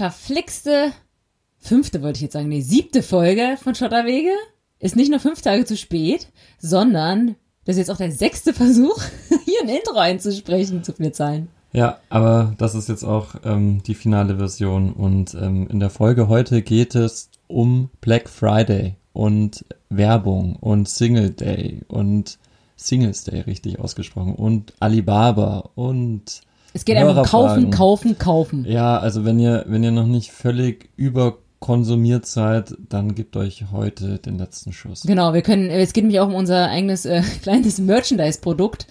verflixte fünfte, wollte ich jetzt sagen, nee, siebte Folge von Schotterwege. Ist nicht nur fünf Tage zu spät, sondern das ist jetzt auch der sechste Versuch, hier ein Intro einzusprechen. Zu viel Zahlen. Ja, aber das ist jetzt auch ähm, die finale Version. Und ähm, in der Folge heute geht es um Black Friday und Werbung und Single Day und Singles Day richtig ausgesprochen und Alibaba und es geht einfach um kaufen, kaufen, kaufen. Ja, also wenn ihr, wenn ihr noch nicht völlig überkonsumiert seid, dann gebt euch heute den letzten Schuss. Genau, wir können, es geht nämlich auch um unser eigenes äh, kleines Merchandise-Produkt,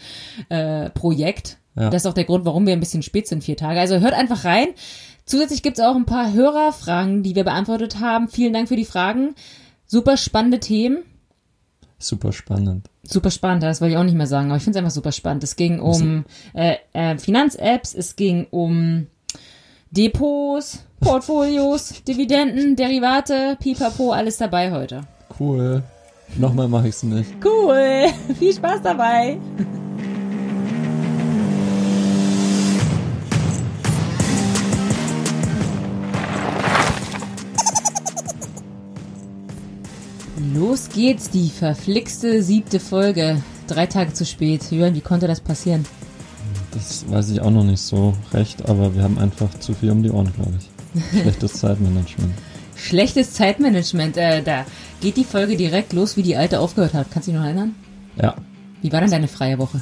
äh, Projekt. Ja. Das ist auch der Grund, warum wir ein bisschen spät sind, vier Tage. Also hört einfach rein. Zusätzlich gibt's auch ein paar Hörerfragen, die wir beantwortet haben. Vielen Dank für die Fragen. Super spannende Themen. Super spannend. Super spannend, das wollte ich auch nicht mehr sagen, aber ich finde es einfach super spannend. Es ging um äh, äh, Finanz-Apps, es ging um Depots, Portfolios, Dividenden, Derivate, Pipapo, alles dabei heute. Cool. Nochmal mache ich es nicht. Cool. Viel Spaß dabei. Los geht's, die verflixte siebte Folge. Drei Tage zu spät. Jörn, wie konnte das passieren? Das weiß ich auch noch nicht so recht, aber wir haben einfach zu viel um die Ohren, glaube ich. Schlechtes Zeitmanagement. Schlechtes Zeitmanagement. Äh, da geht die Folge direkt los, wie die alte aufgehört hat. Kannst du dich noch erinnern? Ja. Wie war denn deine freie Woche?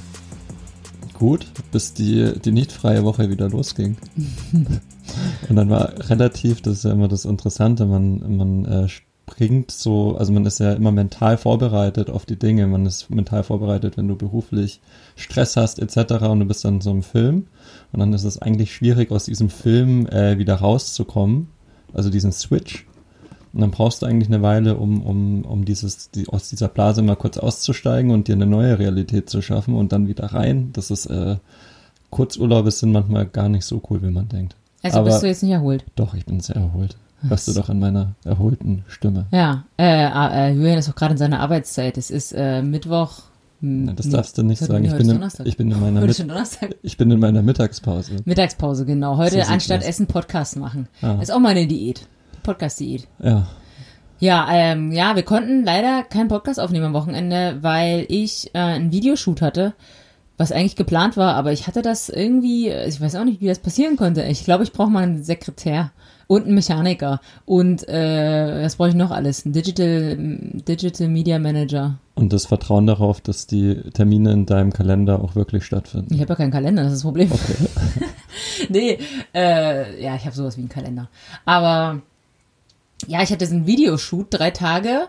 Gut, bis die, die nicht freie Woche wieder losging. Und dann war relativ, das ist ja immer das Interessante, man, man äh, bringt so, also man ist ja immer mental vorbereitet auf die Dinge, man ist mental vorbereitet, wenn du beruflich Stress hast etc. und du bist dann in so einem Film und dann ist es eigentlich schwierig aus diesem Film äh, wieder rauszukommen, also diesen Switch. Und dann brauchst du eigentlich eine Weile, um, um, um dieses, die, aus dieser Blase mal kurz auszusteigen und dir eine neue Realität zu schaffen und dann wieder rein. Das ist, äh, Kurzurlaube sind manchmal gar nicht so cool, wie man denkt. Also Aber, bist du jetzt nicht erholt? Doch, ich bin sehr erholt. Hörst du doch in meiner erholten Stimme. Ja, äh, äh, Julian ist auch gerade in seiner Arbeitszeit. Es ist äh, Mittwoch. Na, das darfst du nicht sagen. Ich bin, in, ich bin, in meiner Mit ich bin in meiner Mittagspause. Mittagspause, genau. Heute so anstatt Essen Podcast machen. Ah. Ist auch meine Diät. Podcast-Diät. Ja. Ja, ähm, ja, wir konnten leider keinen Podcast aufnehmen am Wochenende, weil ich äh, einen Videoshoot hatte, was eigentlich geplant war, aber ich hatte das irgendwie, ich weiß auch nicht, wie das passieren konnte. Ich glaube, ich brauche mal einen Sekretär und ein Mechaniker und äh, was brauche ich noch alles? Ein Digital, Digital Media Manager. Und das Vertrauen darauf, dass die Termine in deinem Kalender auch wirklich stattfinden. Ich habe ja keinen Kalender, das ist das Problem. Okay. nee, äh, ja, ich habe sowas wie einen Kalender. Aber ja, ich hatte diesen Videoshoot, drei Tage,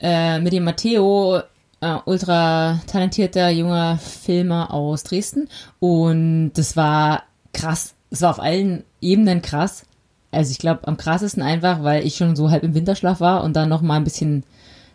äh, mit dem Matteo, äh, ultra talentierter junger Filmer aus Dresden. Und das war krass. Es war auf allen Ebenen krass also ich glaube am krassesten einfach, weil ich schon so halb im Winterschlaf war und dann noch mal ein bisschen,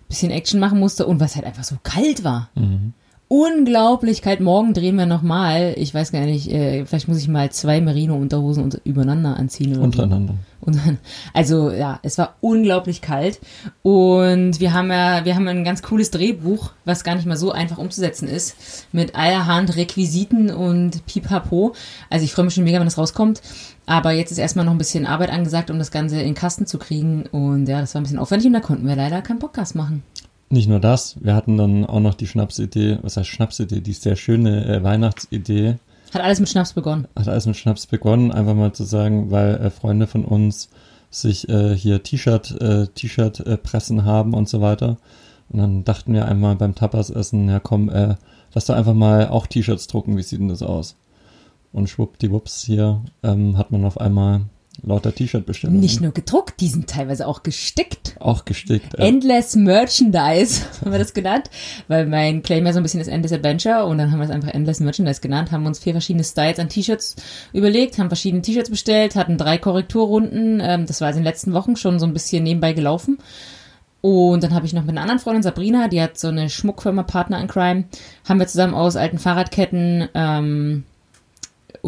bisschen Action machen musste und was halt einfach so kalt war. Mhm. Unglaublich kalt. Morgen drehen wir noch mal. Ich weiß gar nicht, äh, vielleicht muss ich mal zwei Merino-Unterhosen übereinander anziehen. Oder Untereinander. Und dann, also ja, es war unglaublich kalt und wir haben ja, wir haben ein ganz cooles Drehbuch, was gar nicht mal so einfach umzusetzen ist, mit allerhand Requisiten und Pipapo. Also ich freue mich schon mega, wenn das rauskommt. Aber jetzt ist erstmal noch ein bisschen Arbeit angesagt, um das Ganze in Kasten zu kriegen. Und ja, das war ein bisschen aufwendig und da konnten wir leider keinen Podcast machen. Nicht nur das, wir hatten dann auch noch die Schnapsidee, was heißt Schnapsidee, die sehr schöne äh, Weihnachtsidee. Hat alles mit Schnaps begonnen. Hat alles mit Schnaps begonnen, einfach mal zu sagen, weil äh, Freunde von uns sich äh, hier T-Shirt, äh, T-Shirt äh, pressen haben und so weiter. Und dann dachten wir einmal beim Tapas essen, ja komm, äh, lass doch einfach mal auch T-Shirts drucken, wie sieht denn das aus? Und schwuppdiwupps hier ähm, hat man auf einmal lauter T-Shirt-Bestellungen. Nicht nur gedruckt, die sind teilweise auch gestickt. Auch gestickt. Ja. Endless Merchandise haben wir das genannt, weil mein Claim ja so ein bisschen ist Endless Adventure und dann haben wir es einfach Endless Merchandise genannt, haben uns vier verschiedene Styles an T-Shirts überlegt, haben verschiedene T-Shirts bestellt, hatten drei Korrekturrunden, ähm, das war also in den letzten Wochen schon so ein bisschen nebenbei gelaufen. Und dann habe ich noch mit einer anderen Freundin, Sabrina, die hat so eine Schmuckfirma Partner in Crime, haben wir zusammen aus alten Fahrradketten ähm,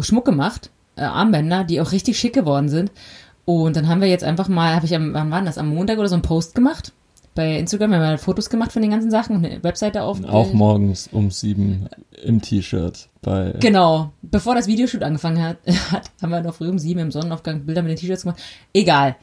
Schmuck gemacht, äh, Armbänder, die auch richtig schick geworden sind. Und dann haben wir jetzt einfach mal, habe ich am, wann war das, am Montag oder so einen Post gemacht bei Instagram, wir haben ja Fotos gemacht von den ganzen Sachen und eine Webseite auf. Auch morgens um sieben im T-Shirt bei. Genau. Bevor das Videoshoot angefangen hat, hat, haben wir noch früh um sieben im Sonnenaufgang Bilder mit den T-Shirts gemacht. Egal.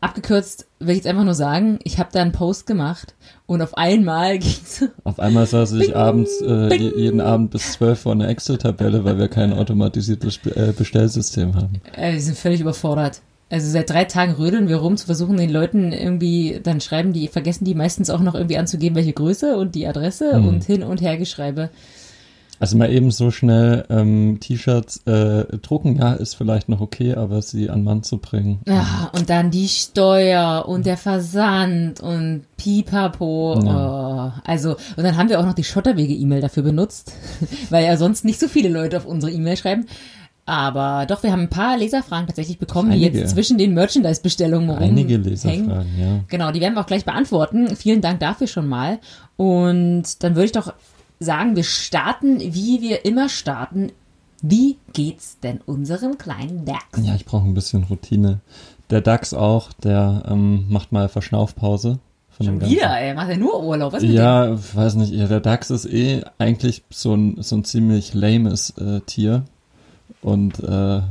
Abgekürzt will ich jetzt einfach nur sagen, ich habe da einen Post gemacht und auf einmal ging's. Auf einmal saß ich abends, äh, jeden Abend bis zwölf vor einer Excel-Tabelle, weil wir kein automatisiertes äh, Bestellsystem haben. Äh, wir sind völlig überfordert. Also seit drei Tagen rödeln wir rum zu versuchen, den Leuten irgendwie, dann schreiben die, vergessen die meistens auch noch irgendwie anzugeben, welche Größe und die Adresse mhm. und hin und her geschreibe. Also mal eben so schnell ähm, T-Shirts äh, drucken, ja, ist vielleicht noch okay, aber sie an Mann zu bringen. Ja, und dann die Steuer und der Versand und Pipapo. Ja. Oh, also, und dann haben wir auch noch die Schotterwege-E-Mail dafür benutzt, weil ja sonst nicht so viele Leute auf unsere E-Mail schreiben. Aber doch, wir haben ein paar Leserfragen tatsächlich bekommen, Einige. die jetzt zwischen den Merchandise-Bestellungen Einige Leserfragen, ja. Genau, die werden wir auch gleich beantworten. Vielen Dank dafür schon mal. Und dann würde ich doch sagen, wir starten, wie wir immer starten. Wie geht's denn unserem kleinen DAX? Ja, ich brauche ein bisschen Routine. Der DAX auch, der ähm, macht mal Verschnaufpause. Von Schon wieder, ey, macht er nur Urlaub, was Ja, dem? weiß nicht, der DAX ist eh eigentlich so ein, so ein ziemlich lames äh, Tier. Und äh,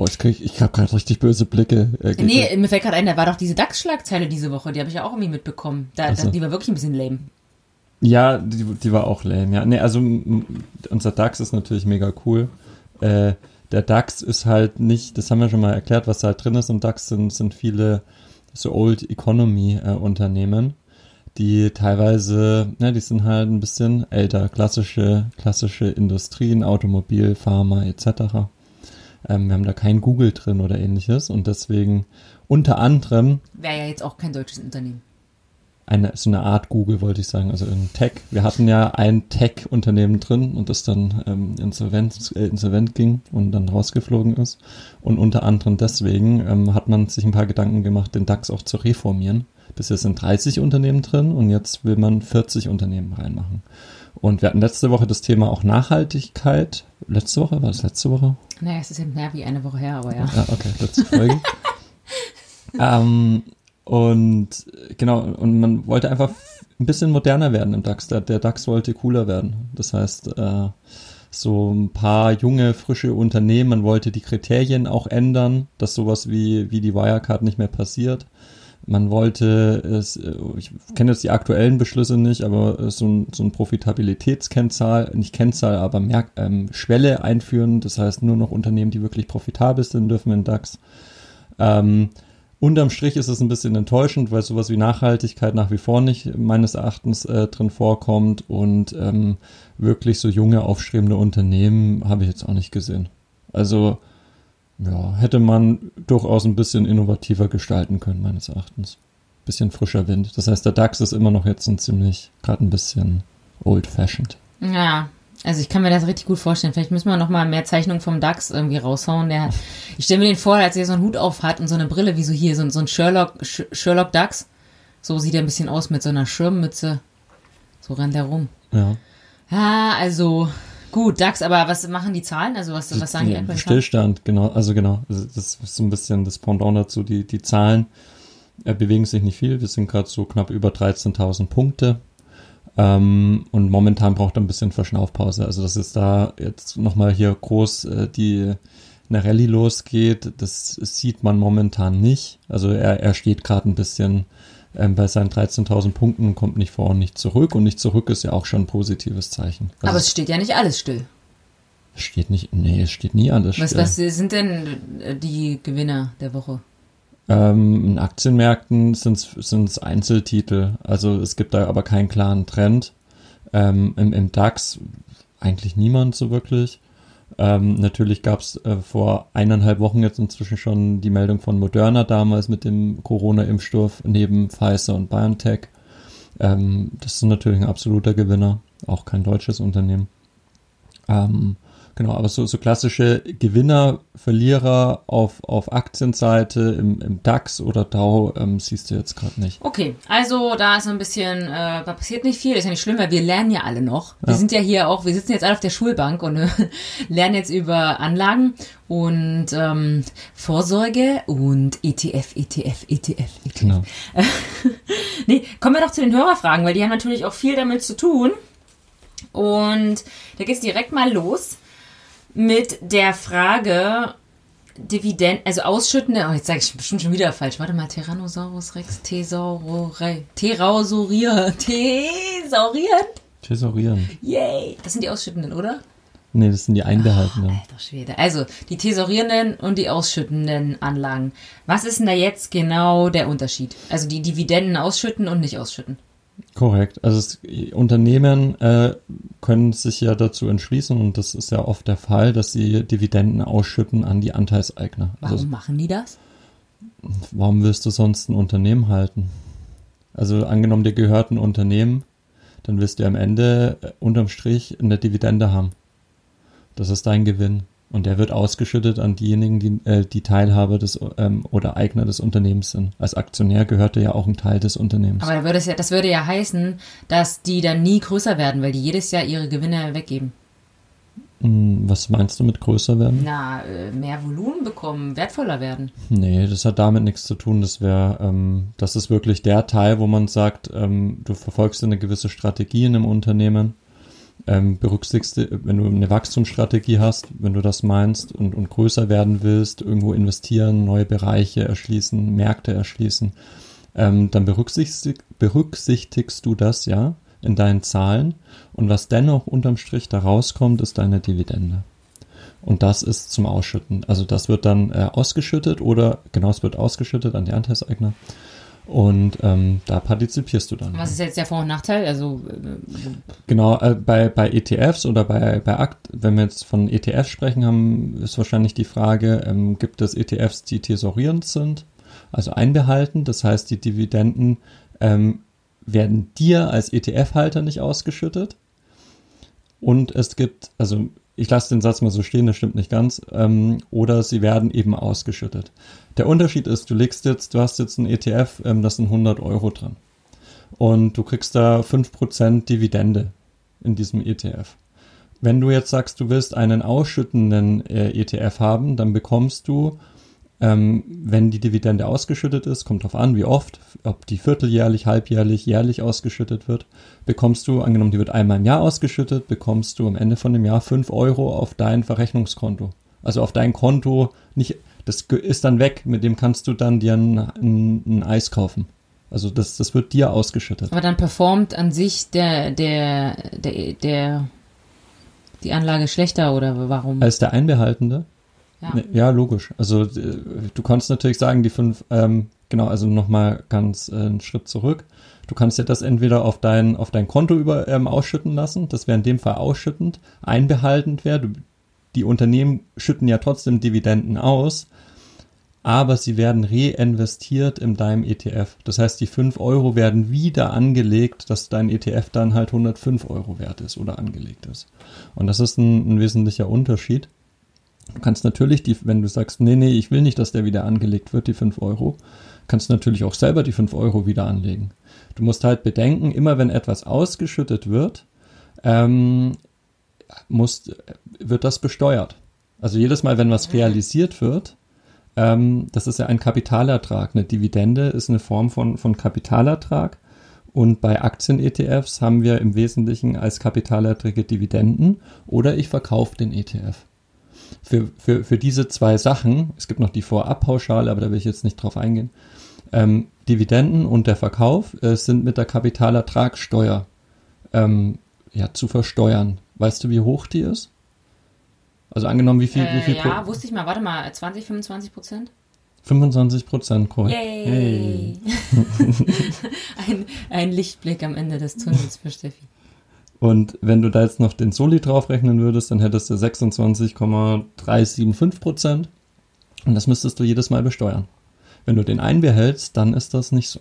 Oh, ich krieg, ich habe gerade richtig böse Blicke. Äh, nee, mir fällt gerade ein, da war doch diese DAX-Schlagzeile diese Woche, die habe ich ja auch irgendwie mitbekommen. Da, also. da, die war wirklich ein bisschen lame. Ja, die, die war auch lame, ja. Nee, also unser DAX ist natürlich mega cool. Äh, der DAX ist halt nicht, das haben wir schon mal erklärt, was da halt drin ist. Im DAX sind, sind viele so Old Economy äh, Unternehmen, die teilweise, ne, die sind halt ein bisschen älter, klassische, klassische Industrien, Automobil, Pharma etc. Ähm, wir haben da kein Google drin oder ähnliches und deswegen unter anderem. Wäre ja jetzt auch kein deutsches Unternehmen eine, so eine Art Google, wollte ich sagen, also ein Tech. Wir hatten ja ein Tech-Unternehmen drin und das dann ähm, insolvent, äh, insolvent ging und dann rausgeflogen ist. Und unter anderem deswegen ähm, hat man sich ein paar Gedanken gemacht, den DAX auch zu reformieren. Bisher sind 30 Unternehmen drin und jetzt will man 40 Unternehmen reinmachen. Und wir hatten letzte Woche das Thema auch Nachhaltigkeit. Letzte Woche? War das letzte Woche? Naja, es ist ja mehr wie eine Woche her, aber ja. Ja, okay, letzte Folge. ähm, und genau, und man wollte einfach ein bisschen moderner werden im DAX. Der, der DAX wollte cooler werden. Das heißt, äh, so ein paar junge, frische Unternehmen, man wollte die Kriterien auch ändern, dass sowas wie, wie die Wirecard nicht mehr passiert. Man wollte es, äh, ich kenne jetzt die aktuellen Beschlüsse nicht, aber so ein, so ein Profitabilitätskennzahl, nicht Kennzahl, aber Merk, ähm, Schwelle einführen. Das heißt, nur noch Unternehmen, die wirklich profitabel sind, dürfen in DAX. Ähm, Unterm Strich ist es ein bisschen enttäuschend, weil sowas wie Nachhaltigkeit nach wie vor nicht meines Erachtens äh, drin vorkommt und ähm, wirklich so junge, aufstrebende Unternehmen habe ich jetzt auch nicht gesehen. Also ja, hätte man durchaus ein bisschen innovativer gestalten können, meines Erachtens. Bisschen frischer Wind. Das heißt, der DAX ist immer noch jetzt ein ziemlich, gerade ein bisschen old-fashioned. Ja, also ich kann mir das richtig gut vorstellen. Vielleicht müssen wir noch mal mehr Zeichnungen vom DAX irgendwie raushauen. Der, ich stelle mir den vor, als er so einen Hut auf hat und so eine Brille wie so hier, so, so ein Sherlock, Sherlock DAX. So sieht er ein bisschen aus mit so einer Schirmmütze. So rennt er rum. Ja. Ja, also gut, DAX, aber was machen die Zahlen? Also was, was sagen die aktuellen Stillstand, genau. Also genau, das ist so ein bisschen das Pendant dazu. Die, die Zahlen äh, bewegen sich nicht viel. Wir sind gerade so knapp über 13.000 Punkte. Ähm, und momentan braucht er ein bisschen Verschnaufpause. Also, dass es da jetzt nochmal hier groß äh, die eine Rallye losgeht, das sieht man momentan nicht. Also er, er steht gerade ein bisschen ähm, bei seinen 13.000 Punkten und kommt nicht vor und nicht zurück. Und nicht zurück ist ja auch schon ein positives Zeichen. Also Aber es steht ja nicht alles still. Es steht nicht, nee, es steht nie alles was, still. Was sind denn die Gewinner der Woche? Ähm, in Aktienmärkten sind es Einzeltitel. Also es gibt da aber keinen klaren Trend. Ähm, im, Im DAX eigentlich niemand so wirklich. Ähm, natürlich gab es äh, vor eineinhalb Wochen jetzt inzwischen schon die Meldung von Moderna damals mit dem Corona-Impfstoff neben Pfizer und BioNTech. Ähm, das ist natürlich ein absoluter Gewinner, auch kein deutsches Unternehmen. Ähm, Genau, aber so, so klassische Gewinner, Verlierer auf, auf Aktienseite im, im DAX oder DAO ähm, siehst du jetzt gerade nicht. Okay, also da ist so ein bisschen, äh, da passiert nicht viel, ist ja nicht schlimm, weil wir lernen ja alle noch. Wir sind ja hier auch, wir sitzen jetzt alle auf der Schulbank und äh, lernen jetzt über Anlagen und ähm, Vorsorge und ETF, ETF, ETF, ETF. Genau. Nee, kommen wir doch zu den Hörerfragen, weil die haben natürlich auch viel damit zu tun. Und da geht's direkt mal los mit der Frage Dividenden, also ausschüttende, oh, jetzt sage ich bestimmt schon wieder falsch. Warte mal, Tyrannosaurus Rex, Thesaurore, Thesaurier, Thesaurieren? Thesaurieren. Yay! Das sind die Ausschüttenden, oder? Nee, das sind die Einbehaltenen. Alter Schwede. Also, die thesaurierenden und die ausschüttenden Anlagen. Was ist denn da jetzt genau der Unterschied? Also die Dividenden ausschütten und nicht ausschütten. Korrekt. Also es, Unternehmen äh, können sich ja dazu entschließen, und das ist ja oft der Fall, dass sie Dividenden ausschütten an die Anteilseigner. Warum Also machen die das? warum willst du sonst ein Unternehmen halten? Also angenommen, dir gehört ein Unternehmen, dann wirst du am Ende äh, unterm Strich eine Dividende haben. Das ist dein Gewinn. Und der wird ausgeschüttet an diejenigen, die, äh, die Teilhaber des ähm, oder Eigner des Unternehmens sind. Als Aktionär gehört dir ja auch ein Teil des Unternehmens. Aber da würde es ja, das würde ja heißen, dass die dann nie größer werden, weil die jedes Jahr ihre Gewinne weggeben. Hm, Was meinst du mit größer werden? Na, äh, mehr Volumen bekommen, wertvoller werden. Nee, das hat damit nichts zu tun. Das wäre, ähm, das ist wirklich der Teil, wo man sagt, ähm, du verfolgst eine gewisse Strategie in einem Unternehmen, ähm, berücksichtigst, wenn du eine Wachstumsstrategie hast, wenn du das meinst und, und größer werden willst, irgendwo investieren, neue Bereiche erschließen, Märkte erschließen, ähm, dann berücksichtig, berücksichtigst du das ja in deinen Zahlen und was dennoch unterm Strich da rauskommt, ist deine Dividende. Und das ist zum Ausschütten. Also das wird dann äh, ausgeschüttet oder genau, es wird ausgeschüttet an die Anteilseigner. Und ähm, da partizipierst du dann. Was ist jetzt der Vor- und Nachteil? Also, äh, Genau, äh, bei, bei ETFs oder bei, bei Akt, wenn wir jetzt von ETFs sprechen, haben, ist wahrscheinlich die Frage, ähm, gibt es ETFs, die thesaurierend sind, also einbehalten, das heißt, die Dividenden ähm, werden dir als ETF-Halter nicht ausgeschüttet. Und es gibt, also ich lasse den Satz mal so stehen, das stimmt nicht ganz, ähm, oder sie werden eben ausgeschüttet. Der Unterschied ist, du legst jetzt, du hast jetzt einen ETF, ähm, das sind 100 Euro dran. Und du kriegst da 5% Dividende in diesem ETF. Wenn du jetzt sagst, du willst einen ausschüttenden äh, ETF haben, dann bekommst du, ähm, wenn die Dividende ausgeschüttet ist, kommt drauf an, wie oft, ob die vierteljährlich, halbjährlich, jährlich ausgeschüttet wird, bekommst du, angenommen, die wird einmal im Jahr ausgeschüttet, bekommst du am Ende von dem Jahr 5 Euro auf dein Verrechnungskonto. Also auf dein Konto, nicht, das ist dann weg, mit dem kannst du dann dir ein, ein, ein Eis kaufen. Also das, das wird dir ausgeschüttet. aber dann performt an sich der, der, der, der, die Anlage schlechter oder warum? Als der Einbehaltende? Ja. Ja, logisch. Also äh, du kannst natürlich sagen, die fünf, ähm, genau, also nochmal ganz äh, einen Schritt zurück. Du kannst ja das entweder auf dein, auf dein Konto über ähm, ausschütten lassen, das wäre in dem Fall ausschüttend, einbehaltend wäre. Die Unternehmen schütten ja trotzdem Dividenden aus, aber sie werden reinvestiert in deinem ETF. Das heißt, die 5 Euro werden wieder angelegt, dass dein ETF dann halt 105 Euro wert ist oder angelegt ist. Und das ist ein, ein wesentlicher Unterschied. Du kannst natürlich, die, wenn du sagst, nee, nee, ich will nicht, dass der wieder angelegt wird, die 5 Euro, kannst du natürlich auch selber die 5 Euro wieder anlegen. Du musst halt bedenken, immer wenn etwas ausgeschüttet wird, ähm, muss, wird das besteuert. Also jedes Mal, wenn was realisiert wird, ähm, das ist ja ein Kapitalertrag. Eine Dividende ist eine Form von, von Kapitalertrag. Und bei Aktien-ETFs haben wir im Wesentlichen als Kapitalerträge Dividenden oder ich verkaufe den ETF. Für, für, für diese zwei Sachen, es gibt noch die Vorabpauschale, aber da will ich jetzt nicht drauf eingehen, ähm, Dividenden und der Verkauf äh, sind mit der Kapitalertragssteuer ähm, ja, zu versteuern. Weißt du, wie hoch die ist? Also angenommen, wie viel, wie Äh, viel ja, Pro- wusste ich mal, warte mal, 20, 25 Prozent? 25 Prozent, korrekt. Yay! ein, ein Lichtblick am Ende des Tunnels für Steffi. Und wenn du da jetzt noch den Soli draufrechnen würdest, dann hättest du 26,375 Prozent. Und das müsstest du jedes Mal besteuern. Wenn du den einbehältst, dann ist das nicht so.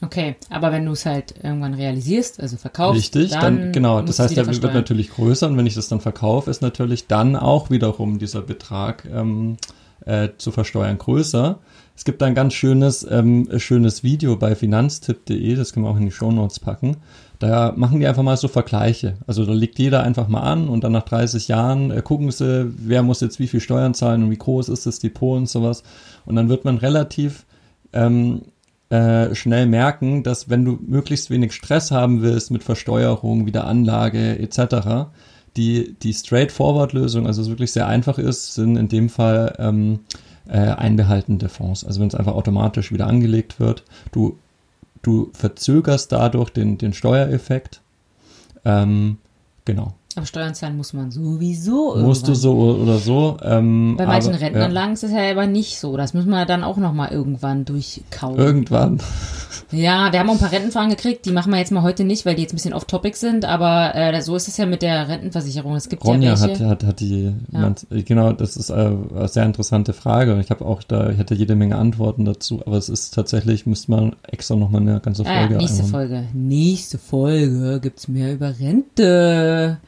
Okay, aber wenn du es halt irgendwann realisierst, also verkaufst, Richtig, dann, dann, genau, das heißt, der wird versteuern. natürlich größer und wenn ich das dann verkaufe, ist natürlich dann auch wiederum dieser Betrag ähm, äh, zu versteuern größer. Es gibt ein ganz schönes, ähm, schönes Video bei finanztipp.de, das können wir auch in die Shownotes packen. Da machen die einfach mal so Vergleiche. Also da legt jeder einfach mal an und dann nach 30 Jahren äh, gucken sie, wer muss jetzt wie viel Steuern zahlen und wie groß ist das Depot und sowas. Und dann wird man relativ ähm, äh, schnell merken, dass wenn du möglichst wenig Stress haben willst mit Versteuerung, Wiederanlage etc., die, die Straightforward-Lösung, also es wirklich sehr einfach ist, sind in dem Fall ähm, äh, einbehaltende Fonds. Also wenn es einfach automatisch wieder angelegt wird, du, du verzögerst dadurch den, den Steuereffekt. Ähm, genau. Aber Steuern zahlen muss man sowieso Musst du irgendwann. so oder so. Ähm, Bei manchen aber, Rentenanlagen ist es ja aber nicht so. Das müssen wir dann auch nochmal irgendwann durchkauen. Ja, irgendwann. Ja, wir haben auch ein paar Rentenfragen gekriegt, die machen wir jetzt mal heute nicht, weil die jetzt ein bisschen off-topic sind, aber äh, so ist es ja mit der Rentenversicherung. Es gibt Ronja ja hat, welche. hat, hat die, Ja. man, genau, das ist äh, eine sehr interessante Frage. Und Ich habe auch da, ich hatte jede Menge Antworten dazu, aber es ist tatsächlich, müsste man extra nochmal eine ganze Ah, Folge ja, nächste einbauen. Folge. Nächste Folge gibt's mehr über Rente.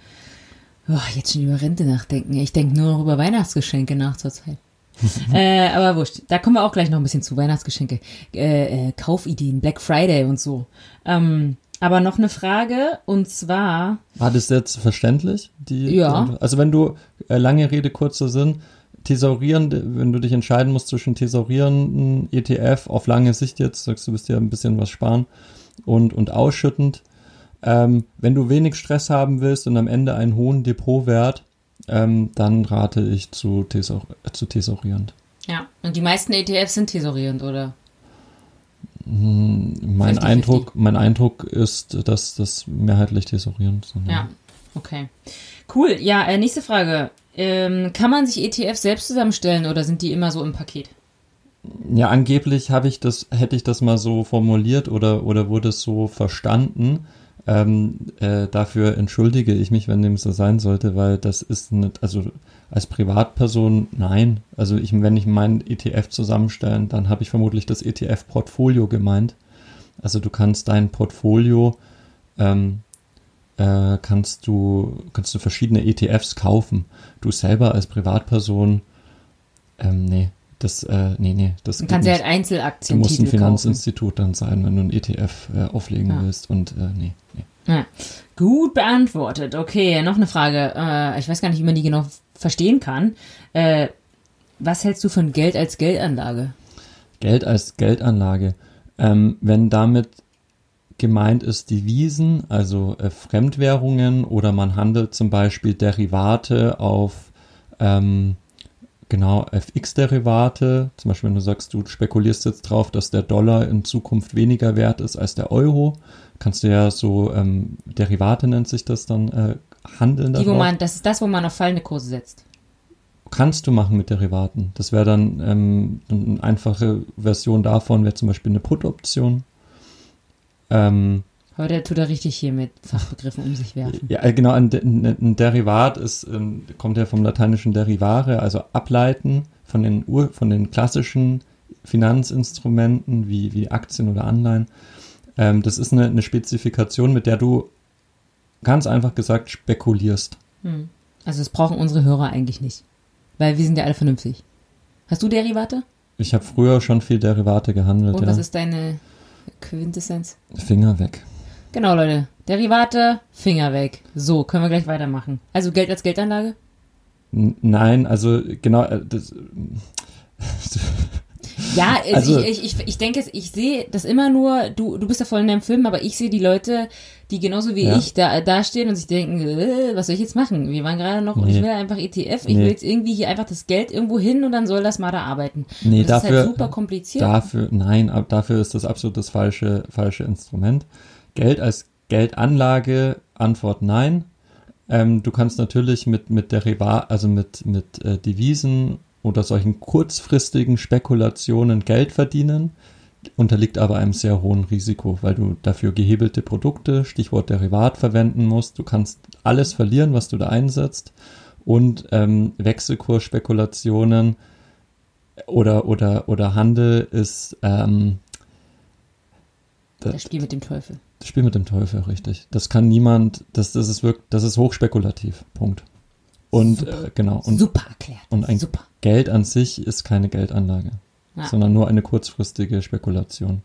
Oh, jetzt schon über Rente nachdenken. Ich denke nur noch über Weihnachtsgeschenke nach zur Zeit. äh, aber wurscht. Da kommen wir auch gleich noch ein bisschen zu Weihnachtsgeschenke. Äh, äh, Kaufideen, Black Friday und so. Ähm, aber noch eine Frage und zwar, War das jetzt verständlich? Die, Ja. also wenn du äh, lange Rede, kurzer Sinn, thesaurierende, wenn du dich entscheiden musst zwischen thesaurierenden ETF auf lange Sicht jetzt, sagst du, bist ja ein bisschen was sparen und, und ausschüttend, ähm, wenn du wenig Stress haben willst und am Ende einen hohen Depotwert, ähm, dann rate ich zu, äh, zu thesaurierend. ja, und die meisten ETFs sind tesorierend, oder? Mein 50-50. Eindruck, mein Eindruck ist, dass das mehrheitlich thesaurierend sind. Ja, okay. Cool. Ja, äh, nächste Frage. Ähm, kann man sich ETFs selbst zusammenstellen oder sind die immer so im Paket? Ja, angeblich habe ich das, hätte ich das mal so formuliert oder, oder wurde es so verstanden. Ähm, äh, dafür entschuldige ich mich, wenn dem so sein sollte, weil das ist nicht, also als Privatperson nein. Also ich, wenn ich meinen ETF zusammenstellen, dann habe ich vermutlich das ETF-Portfolio gemeint. Also du kannst dein Portfolio ähm, äh, kannst du kannst du verschiedene ETFs kaufen. Du selber als Privatperson ähm, nee, das äh, nee nee das kannst du halt Du Einzelaktien musst ein kaufen. Finanzinstitut dann sein, wenn du ein ETF äh, auflegen Ja. willst und äh, nee, nee. Ja. Gut beantwortet. Okay, noch eine Frage. Äh, ich weiß gar nicht, wie man die genau verstehen kann. Äh, was hältst du von Geld als Geldanlage? Geld als Geldanlage. Ähm, wenn damit gemeint ist Devisen, also äh, Fremdwährungen oder man handelt zum Beispiel Derivate auf ähm, genau FX-Derivate, zum Beispiel wenn du sagst, du spekulierst jetzt drauf, dass der Dollar in Zukunft weniger wert ist als der Euro, kannst du ja so ähm, Derivate nennt sich das dann äh, handeln Die, wo man, das ist das, wo man auf fallende Kurse setzt. kannst du machen mit Derivaten. Das wäre dann ähm, eine einfache Version davon, wäre zum Beispiel eine Put-Option. Ähm, Heute tut er richtig hier mit Fachbegriffen um sich werfen. ja, äh, genau, ein ein Derivat ist, ähm, kommt ja vom lateinischen derivare, also ableiten von den, Ur, von den klassischen Finanzinstrumenten wie, wie Aktien oder Anleihen. Ähm, das ist eine, eine Spezifikation, mit der du ganz einfach gesagt spekulierst. Hm. Also das brauchen unsere Hörer eigentlich nicht. Weil wir sind ja alle vernünftig. Hast du Derivate? Ich habe früher schon viel Derivate gehandelt, Und ja. was ist deine Quintessenz? Finger weg. Genau, Leute. Derivate, Finger weg. So, können wir gleich weitermachen. Also Geld als Geldanlage? Nein, also genau, äh, das, Ja, also Also- ich, ich, ich, ich denke, ich sehe das immer nur, du, du bist ja voll in deinem Film, aber ich sehe die Leute, die genauso wie Ja. ich da, da stehen und sich denken, äh, was soll ich jetzt machen? Wir waren gerade noch, ich Nee. will einfach ETF, ich Nee. will jetzt irgendwie hier einfach das Geld irgendwo hin und dann soll das mal da arbeiten. nee, das ist dafür, halt super kompliziert. dafür, nein, ab- dafür ist das absolut das falsche, falsche Instrument. Geld als Geldanlage, Antwort nein. Ähm, du kannst natürlich mit, mit Derivat, also mit, mit äh, Devisen oder solchen kurzfristigen Spekulationen Geld verdienen, unterliegt aber einem sehr hohen Risiko, weil du dafür gehebelte Produkte, Stichwort Derivat, verwenden musst. Du kannst alles verlieren, was du da einsetzt. Und ähm, Wechselkursspekulationen oder, oder, oder Handel ist, ähm, Das, Das Spiel mit dem Teufel. Das Spiel mit dem Teufel, richtig. Das kann niemand, das, das ist wirklich, das ist hochspekulativ. Punkt. Und Super. äh, genau. Und Super erklärt. und ein- Super. Geld an sich ist keine Geldanlage, Ja. sondern nur eine kurzfristige Spekulation.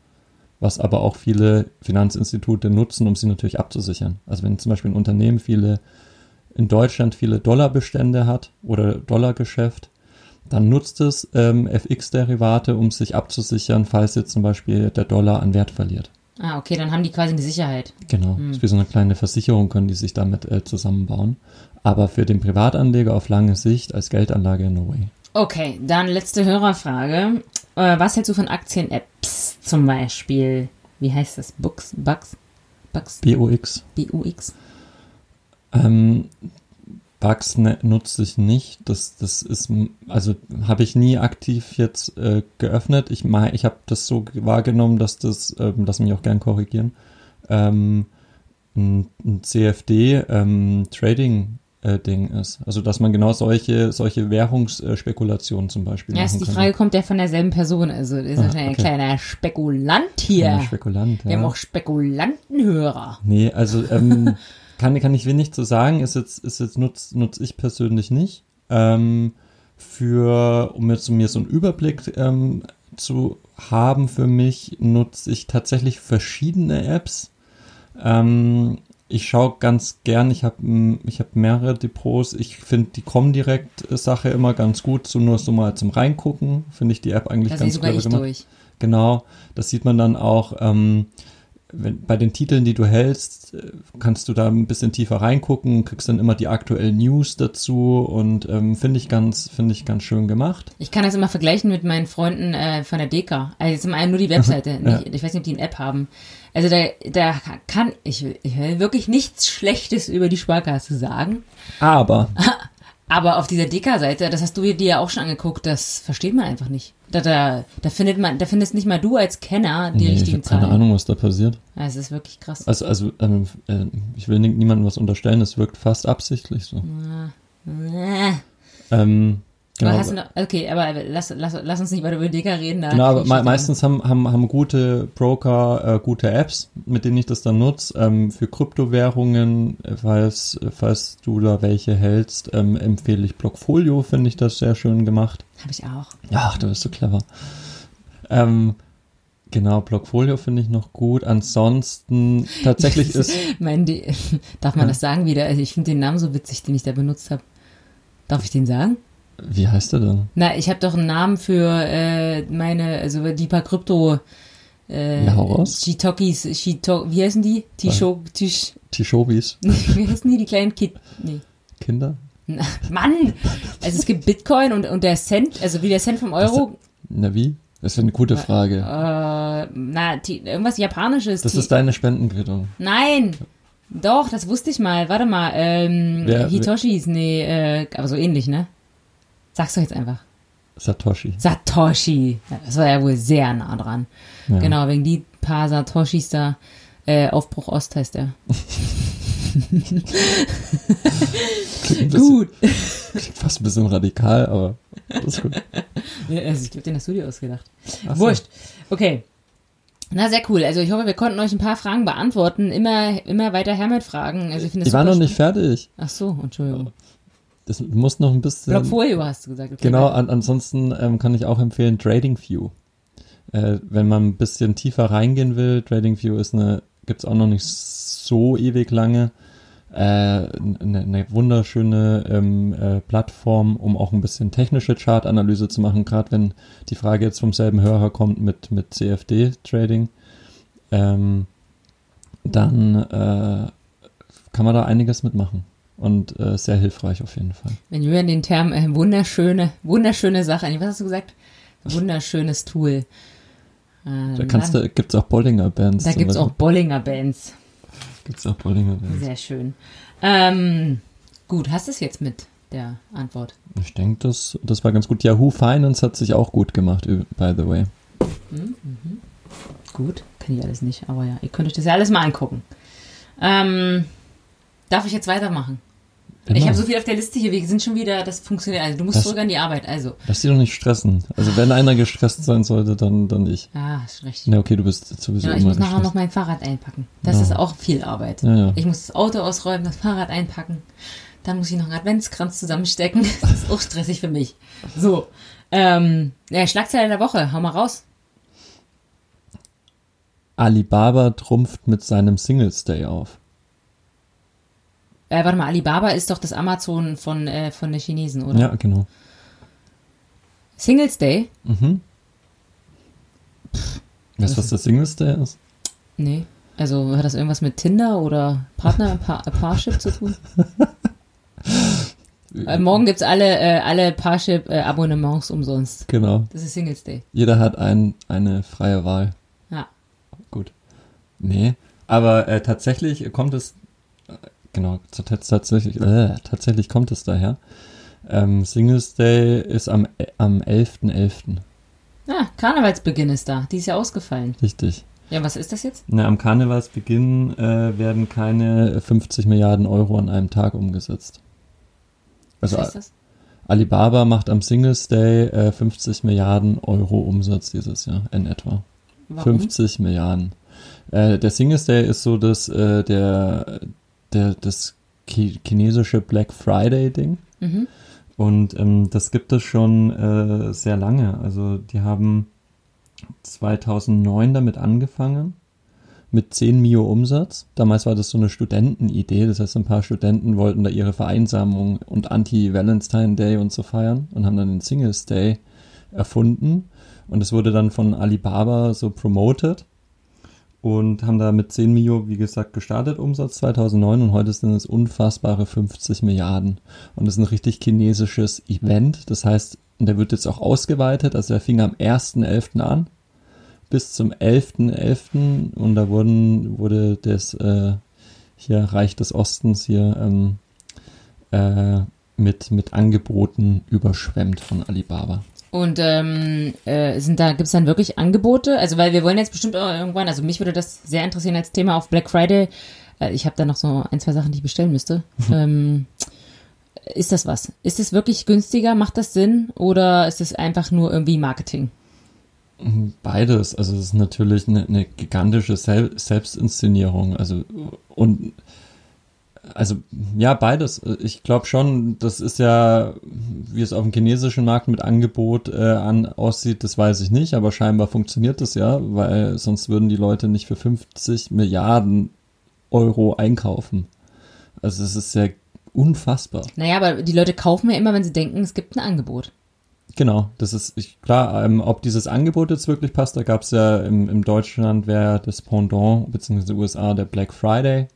Was aber auch viele Finanzinstitute nutzen, um sie natürlich abzusichern. Also wenn zum Beispiel ein Unternehmen viele, in Deutschland viele Dollarbestände hat oder Dollargeschäft, dann nutzt es ähm, FX-Derivate, um sich abzusichern, falls jetzt zum Beispiel der Dollar an Wert verliert. Ah, okay, dann haben die quasi eine Sicherheit. Genau, ist wie so eine kleine Versicherung, können die sich damit äh, zusammenbauen. Aber für den Privatanleger auf lange Sicht als Geldanlage no way. Okay, dann letzte Hörerfrage. Äh, was hältst du von Aktien-Apps zum Beispiel? Wie heißt das? Books? Bugs? Bugs? BOX. B-U-X? Ähm, Bugs ne, nutze ich nicht. Das, das ist, also habe ich nie aktiv jetzt äh, geöffnet. Ich ich habe das so wahrgenommen, dass das, ähm, lass mich auch gern korrigieren, ähm, ein, ein CFD ähm, äh, Ding ist. Also dass man genau solche solche Währungsspekulationen zum Beispiel Ja, ist die kann. Frage, kommt der von derselben Person? Also, das ist Ah, wahrscheinlich okay. ein kleiner Spekulant hier. Ein Spekulant. Wir haben ja. auch Spekulantenhörer. Nee, also ähm, kann, kann ich wenig zu sagen, ist jetzt, ist jetzt nutze nutz ich persönlich nicht. Ähm, für, um jetzt mir so einen Überblick ähm, zu haben für mich, nutze ich tatsächlich verschiedene Apps. Ähm, ich schaue ganz gern, ich habe ich hab mehrere Depots. Ich finde die Comdirect-Sache immer ganz gut, so nur so mal zum Reingucken, finde ich die App eigentlich Da sehe ganz durch. Genau, das sieht man dann auch ähm, wenn, bei den Titeln, die du hältst, äh, kannst du da ein bisschen tiefer reingucken, kriegst dann immer die aktuellen News dazu und ähm, finde ich ganz, finde ich ganz schön gemacht. Ich kann das immer vergleichen mit meinen Freunden äh, von der DK. Also zum einen nur die Webseite. Ja. nicht, ich weiß nicht, ob die eine App haben. Also da, da kann ich, ich will wirklich nichts Schlechtes über die Sparkasse sagen. Aber Aber auf dieser DK-Seite, das hast du dir ja auch schon angeguckt, das versteht man einfach nicht. Da, da, da findet man, da findest nicht mal du als Kenner die nee, ich richtigen habe keine Zahlen. Ahnung, was da passiert. Ja, es ist wirklich krass. Also, also ähm, äh, ich will ni- niemandem was unterstellen, es wirkt fast absichtlich so. Äh. Ähm, Genau, hast du okay, aber lass, lass, lass uns nicht weiter über DK reden. Da Genau, aber me meistens haben, haben, haben gute Broker äh, gute Apps, mit denen ich das dann nutze. Ähm, für Kryptowährungen, äh, falls, äh, falls du da welche hältst, ähm, empfehle ich Blockfolio, finde ich das sehr schön gemacht. Hab ich auch. Ach, du bist so clever. Ähm, genau, Blockfolio finde ich noch gut. Ansonsten, tatsächlich ist, Mein, die, darf man Ja. das sagen wieder? Also ich finde den Namen so witzig, den ich da benutzt habe. Darf ich den sagen? Wie heißt der denn? Na, ich habe doch einen Namen für äh, meine, also die paar Krypto äh, Ja, hau raus. Shitokis, Shito, wie heißen die? Tisho, Tisch, Tishobis, wie heißen die, die kleinen Kid, nee. Kinder? Na, Mann! Also es gibt Bitcoin und, und der Cent, also wie der Cent vom Euro, Na wie? Das ist eine gute Frage. äh, na, irgendwas Japanisches. Das ist deine Spendenquittung. Nein! Doch, das wusste ich mal. Warte mal, ähm, Wer- Hitoshis, nee, äh, aber so ähnlich, ne? Sag's doch jetzt einfach. Satoshi. Satoshi. Das war ja wohl sehr nah dran. Ja. Genau, wegen die paar Satoshis da. Äh, Aufbruch Ost heißt der. Klingt, bisschen, Gut. klingt fast ein bisschen radikal, aber das ist gut. Ja, also ich glaube, den hast du dir ausgedacht. Ach so. Wurscht. Okay. Na, sehr cool. Also ich hoffe, wir konnten euch ein paar Fragen beantworten. Immer, immer weiter her mit Fragen. Also ich finde Ich war noch nicht fertig. Ach so, Entschuldigung. Das muss noch ein bisschen. Blockfolio hast du gesagt. Okay, Genau, weiter. an, ansonsten ähm, kann ich auch empfehlen TradingView. Äh, wenn man ein bisschen tiefer reingehen will, TradingView ist eine, gibt's auch noch nicht so ewig lange, äh, eine, eine wunderschöne ähm, äh, Plattform, um auch ein bisschen technische Chartanalyse zu machen, gerade wenn die Frage jetzt vom selben Hörer kommt mit, mit CFD-Trading. Ähm, dann äh, kann man da einiges mitmachen. Und äh, sehr hilfreich auf jeden Fall. Wenn Julian den Term äh, wunderschöne, wunderschöne Sache, was hast du gesagt? Wunderschönes Tool. Äh, Da kannst du, gibt's auch Bollinger Bands. da zum gibt's auch. Bollinger Bands. Gibt's auch Bollinger Bands. Sehr schön. Ähm, gut, hast du es jetzt mit der Antwort? Ich denke, das, das war ganz gut. Yahoo Finance hat sich auch gut gemacht, by the way. Gut, kann ich alles nicht, aber ja, ihr könnt euch das ja alles mal angucken. Ähm, darf ich jetzt weitermachen? Immer. Ich habe so viel auf der Liste hier, wir sind schon wieder, das funktioniert. Also du musst Das- zurück an die Arbeit, also. Lass dich doch nicht stressen. Also wenn einer gestresst sein sollte, dann, dann ich. Ah, ist recht. Ja, okay, du bist sowieso Ja, ich muss nachher noch mein Fahrrad einpacken. Das Ja. ist auch viel Arbeit. Ja, ja. Ich muss das Auto ausräumen, das Fahrrad einpacken. Dann muss ich noch einen Adventskranz zusammenstecken. Das ist auch stressig für mich. So. Ähm, ja, Schlagzeile der Woche, hau mal raus. Alibaba trumpft mit seinem Singles Day auf. Äh, warte mal, Alibaba ist doch das Amazon von, äh, von den Chinesen, oder? Ja, genau. Singles Day? Mhm. Weißt du, was der Singles Day ist? Nee. Also hat das irgendwas mit Tinder oder Partner, pa Parship zu tun? äh, morgen gibt's alle, äh, alle Parship-Abonnements umsonst. Genau. Das ist Singles Day. Jeder hat ein, eine freie Wahl. Ja. Gut. Nee. Aber äh, tatsächlich kommt es, genau, tatsächlich, äh, tatsächlich kommt es daher. Ähm, Singles Day ist am, äh, am 11.11. Ah, Karnevalsbeginn ist da. Die ist ja ausgefallen. Richtig. Ja, was ist das jetzt? Na, am Karnevalsbeginn äh, werden keine 50 Milliarden Euro an einem Tag umgesetzt. Was Also heißt das? Alibaba macht am Singles Day äh, 50 Milliarden Euro Umsatz dieses Jahr in etwa. Warum? 50 Milliarden. Äh, der Singles Day ist so das, äh, der, der, das chi chinesische Black Friday Ding. Mhm. Und ähm, das gibt es schon äh, sehr lange. Also die haben 2009 damit angefangen mit 10 Mio Umsatz. Damals war das so eine Studentenidee. Das heißt, ein paar Studenten wollten da ihre Vereinsamung und Anti-Valentine Day und so feiern und haben dann den Singles Day erfunden. Und es wurde dann von Alibaba so promoted und haben da mit 10 Mio, wie gesagt, gestartet, Umsatz 2009 und heute sind es unfassbare 50 Milliarden. Und das ist ein richtig chinesisches Event. Das heißt, der wird jetzt auch ausgeweitet. Also der fing am 1.11. an bis zum 11.11. und da wurden, wurde das äh, hier Reich des Ostens hier ähm, äh, mit, mit Angeboten überschwemmt von Alibaba. Und ähm, äh, sind da gibt's dann wirklich Angebote? Also weil wir wollen jetzt bestimmt auch irgendwann, also mich würde das sehr interessieren als Thema auf Black Friday. Äh, ich habe da noch so ein, zwei Sachen, die ich bestellen müsste. ähm, ist das was? Ist es wirklich günstiger? Macht das Sinn? Oder ist es einfach nur irgendwie Marketing? Beides. Also es ist natürlich eine, eine gigantische Sel Selbstinszenierung. Also und also ja, beides. Ich glaube schon, das ist ja, wie es auf dem chinesischen Markt mit Angebot äh, an aussieht, das weiß ich nicht, aber scheinbar funktioniert das ja, weil sonst würden die Leute nicht für 50 Milliarden Euro einkaufen. Also es ist ja unfassbar. Naja, aber die Leute kaufen ja immer, wenn sie denken, es gibt ein Angebot. Genau, das ist ich, klar, ähm, ob dieses Angebot jetzt wirklich passt, da gab es ja im, im Deutschland wäre das Pendant, beziehungsweise USA der Black Friday.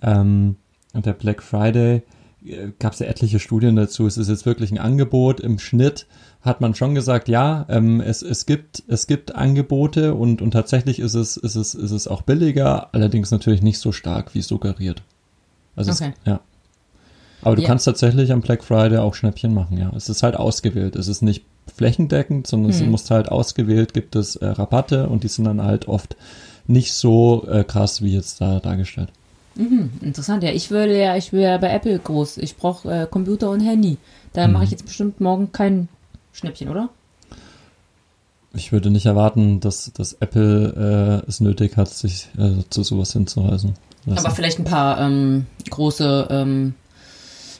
Ähm, und der Black Friday äh, gab es ja etliche Studien dazu. Es ist jetzt wirklich ein Angebot. Im Schnitt hat man schon gesagt, ja, ähm, es, es gibt, es gibt Angebote und, und tatsächlich ist es, ist es, ist es auch billiger, allerdings natürlich nicht so stark wie suggeriert. Also Okay. es, ja. Aber du Ja. kannst tatsächlich am Black Friday auch Schnäppchen machen, ja. Es ist halt ausgewählt. Es ist nicht flächendeckend, sondern es Hm. muss halt ausgewählt, gibt es äh, Rabatte und die sind dann halt oft nicht so äh, krass wie jetzt da dargestellt. Mhm, interessant. Ja, ich würde ja, ich wäre bei Apple groß. Ich brauche äh, Computer und Handy. Da mache ich jetzt bestimmt morgen kein Schnäppchen, oder? Ich würde nicht erwarten, dass, dass Apple äh, es nötig hat, sich äh, zu sowas hinzuweisen. lassen. Aber vielleicht ein paar ähm, große ähm,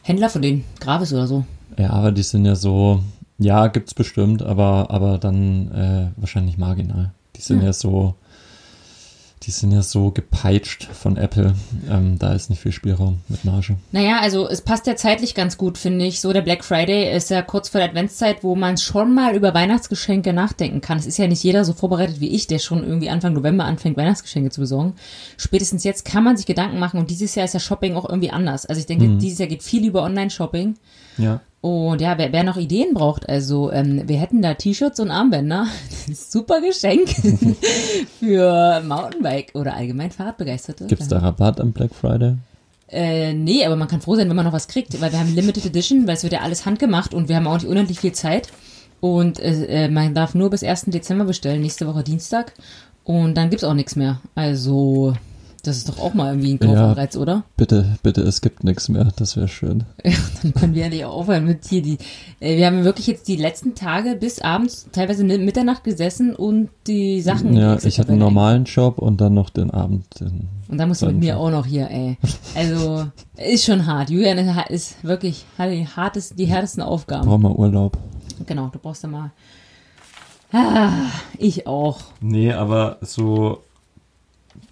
Händler von denen, Gravis oder so. Ja, aber die sind ja so, ja, gibt's bestimmt, aber, aber dann äh, wahrscheinlich marginal. Die sind Ja. ja, so, die sind ja so gepeitscht von Apple. Ähm, da ist nicht viel Spielraum mit Marge. Naja, also es passt ja zeitlich ganz gut, finde ich. So der Black Friday ist ja kurz vor der Adventszeit, wo man schon mal über Weihnachtsgeschenke nachdenken kann. Es ist ja nicht jeder so vorbereitet wie ich, der schon irgendwie Anfang November anfängt, Weihnachtsgeschenke zu besorgen. Spätestens jetzt kann man sich Gedanken machen und dieses Jahr ist ja Shopping auch irgendwie anders. Also ich denke, dieses Jahr geht viel über Online-Shopping. Ja. Und ja, wer, wer noch Ideen braucht, also ähm, wir hätten da T-Shirts und Armbänder. Super Geschenk für Mountainbike oder allgemein Fahrradbegeisterte. Gibt's da Rabatt am Black Friday? Äh, nee, aber man kann froh sein, wenn man noch was kriegt, weil wir haben Limited Edition, weil es wird ja alles handgemacht und wir haben auch nicht unendlich viel Zeit. Und äh, äh, man darf nur bis 1. Dezember bestellen, nächste Woche Dienstag. Und dann gibt's auch nichts mehr. Also, Das ist doch auch mal irgendwie ein Kaufanreiz, oder? Bitte, bitte, es gibt nichts mehr. Das wäre schön. Ja, dann können wir ja nicht aufhören mit hier die. Äh, wir haben wirklich jetzt die letzten Tage bis abends, teilweise mit Mitternacht gesessen und die Sachen. Ja, ich hatte einen normalen Job und dann noch den Abend. Den Und dann musst du mit mir Job. auch noch hier, ey. Also, ist schon hart. Julian ist- ist wirklich, hat die, hartest, die härtesten Aufgaben. Brauchen wir Urlaub. Genau, du brauchst ja mal. Ah, ich auch. Nee, aber so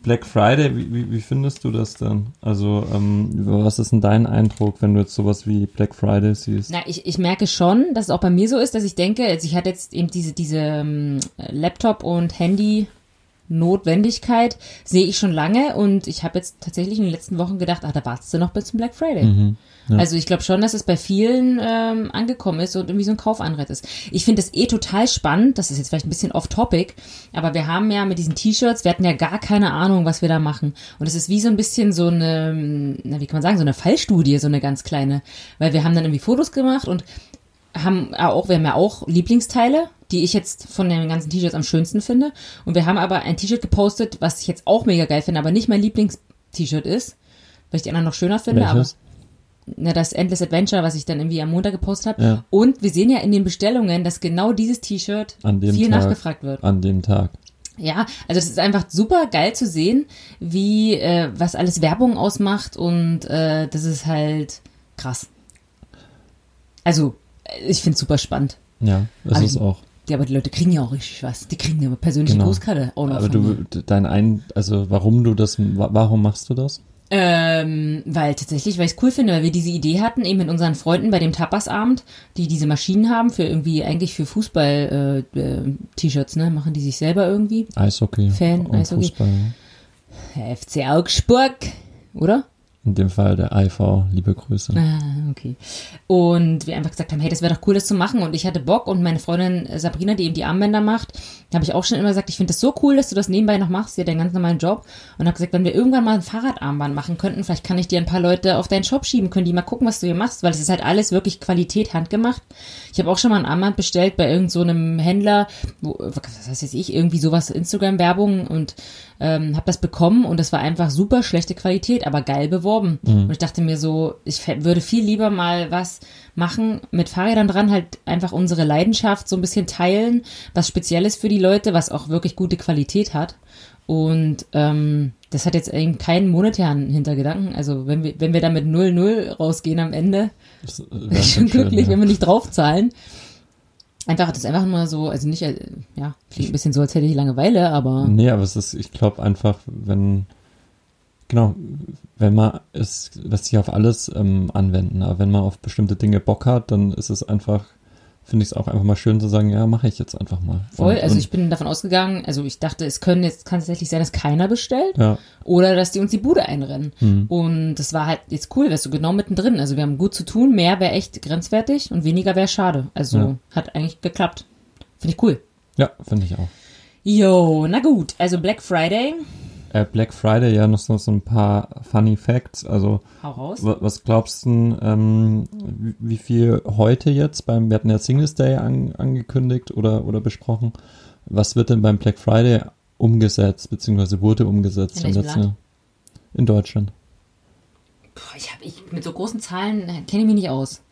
Black Friday, wie, wie, wie findest du das denn? Also, ähm, was ist denn dein Eindruck, wenn du jetzt sowas wie Black Friday siehst? Na, ich, ich merke schon, dass es auch bei mir so ist, dass ich denke, also ich hatte jetzt eben diese, diese ähm, Laptop- und Handy-Notwendigkeit, sehe ich schon lange und ich habe jetzt tatsächlich in den letzten Wochen gedacht, ah, da wartest du noch bis zum Black Friday. Mhm. Ja. Also ich glaube schon, dass es bei vielen ähm, angekommen ist und irgendwie so ein Kaufanreiz ist. Ich finde das eh total spannend, das ist jetzt vielleicht ein bisschen off-topic, aber wir haben ja mit diesen T-Shirts, wir hatten ja gar keine Ahnung, was wir da machen. Und es ist wie so ein bisschen so eine, na, wie kann man sagen, so eine Fallstudie, so eine ganz kleine. Weil wir haben dann irgendwie Fotos gemacht und haben auch, wir haben ja auch Lieblingsteile, die ich jetzt von den ganzen T-Shirts am schönsten finde. Und wir haben aber ein T-Shirt gepostet, was ich jetzt auch mega geil finde, aber nicht mein Lieblings-T-Shirt ist, weil ich die anderen noch schöner finde. Welches? Aber na, das Endless Adventure, was ich dann irgendwie am Montag gepostet habe. Ja. Und wir sehen ja in den Bestellungen, dass genau dieses T-Shirt viel Tag. nachgefragt wird. An dem Tag. Ja, also es ist einfach super geil zu sehen, wie äh, was alles Werbung ausmacht und äh, das ist halt krass. Also äh, ich finde super spannend. Ja, es Aber ist ich- auch. Ja, aber die Leute kriegen ja auch richtig was. Die kriegen ja persönliche Genau. Grußkarte auch noch Aber du, dein ein, also warum du das, wa- warum machst du das? Ähm, weil tatsächlich, weil ich es cool finde, weil wir diese Idee hatten, eben mit unseren Freunden bei dem Tapasabend, die diese Maschinen haben für irgendwie, eigentlich für Fußball-T-Shirts, ne? Machen die sich selber irgendwie. Eishockey Fan, Eishockey. Fußball. FC Augsburg, oder? In dem Fall der IV, liebe Grüße. Ah, okay. Und wir einfach gesagt haben, hey, das wäre doch cool, das zu machen. Und ich hatte Bock und meine Freundin Sabrina, die eben die Armbänder macht, habe ich auch schon immer gesagt, ich finde das so cool, dass du das nebenbei noch machst, sie hat einen ganz normalen Job. Und habe gesagt, wenn wir irgendwann mal ein Fahrradarmband machen könnten, vielleicht kann ich dir ein paar Leute auf deinen Shop schieben, können die mal gucken, was du hier machst, weil es ist halt alles wirklich Qualität handgemacht. Ich habe auch schon mal ein Armband bestellt bei irgend so Händler, wo, was weiß ich, irgendwie sowas, Instagram-Werbung und ähm, habe das bekommen und das war einfach super schlechte Qualität, aber geil beworben. Und ich dachte mir so, ich würde viel lieber mal was machen mit Fahrrädern dran, halt einfach unsere Leidenschaft so ein bisschen teilen, was Spezielles für die Leute, was auch wirklich gute Qualität hat. Und ähm, das hat jetzt eben keinen monetären Hintergedanken. Also wenn wir, wenn wir da mit 0-0 rausgehen am Ende, bin ich schon schön, glücklich, ja. wenn wir nicht draufzahlen. Einfach, das ist einfach nur so, also nicht, äh, ja, klingt ein bisschen so, als hätte ich Langeweile, aber Nee, aber es ist, ich glaube einfach, wenn, genau, wenn man, es lässt sich auf alles ähm, anwenden, aber wenn man auf bestimmte Dinge Bock hat, dann ist es einfach, finde ich es auch einfach mal schön zu sagen, ja, mache ich jetzt einfach mal. voll. Und- Also ich bin davon ausgegangen, also ich dachte, es können jetzt, kann tatsächlich sein, dass keiner bestellt ja, oder dass die uns die Bude einrennen. hm, Und das war halt jetzt cool, wärst du genau mittendrin. Also wir haben gut zu tun, mehr wäre echt grenzwertig und weniger wäre schade. Also Ja. hat eigentlich geklappt. Finde ich cool. ja, finde ich auch. Jo, na gut. Also Black Friday. Äh, Black Friday, ja, noch so, so ein paar funny Facts, also Hau raus. wa- was glaubst du, ähm, wie, viel heute jetzt beim, wir hatten ja Singles Day an, angekündigt oder, oder besprochen, was wird denn beim Black Friday umgesetzt, beziehungsweise wurde umgesetzt In im letzten? Jahr? In Deutschland. Boah, ich hab, ich, mit so großen Zahlen äh, kenne ich mich nicht aus.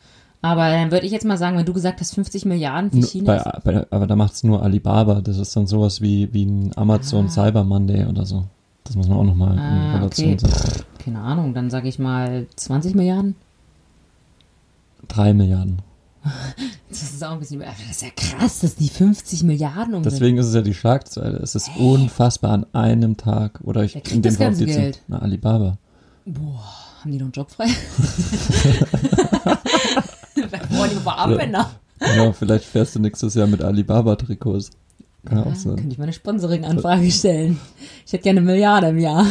Aber dann würde ich jetzt mal sagen, wenn du gesagt hast 50 Milliarden für China. Bei, bei, aber da macht es nur Alibaba. Das ist dann sowas wie, wie ein Amazon Ah. Cyber Monday oder so. Das muss man auch nochmal in Ah, Relation okay. setzen. Keine Ahnung, dann sage ich mal 20 Milliarden. Drei Milliarden. Das ist auch ein bisschen. Das ist ja krass, dass die 50 Milliarden umsetzen. Deswegen ist es ja die Schlagzeile. Es ist unfassbar an einem Tag. Oder ich kriegt das Fall Geld? Na, Alibaba. Boah, haben die noch einen Job frei? Boah, die Armbänder. Genau, vielleicht fährst du nächstes Jahr mit Alibaba-Trikots. Kann Ja, auch sein. könnte ich mal eine Sponsoring-Anfrage stellen. Ich hätte gerne eine Milliarde im Jahr.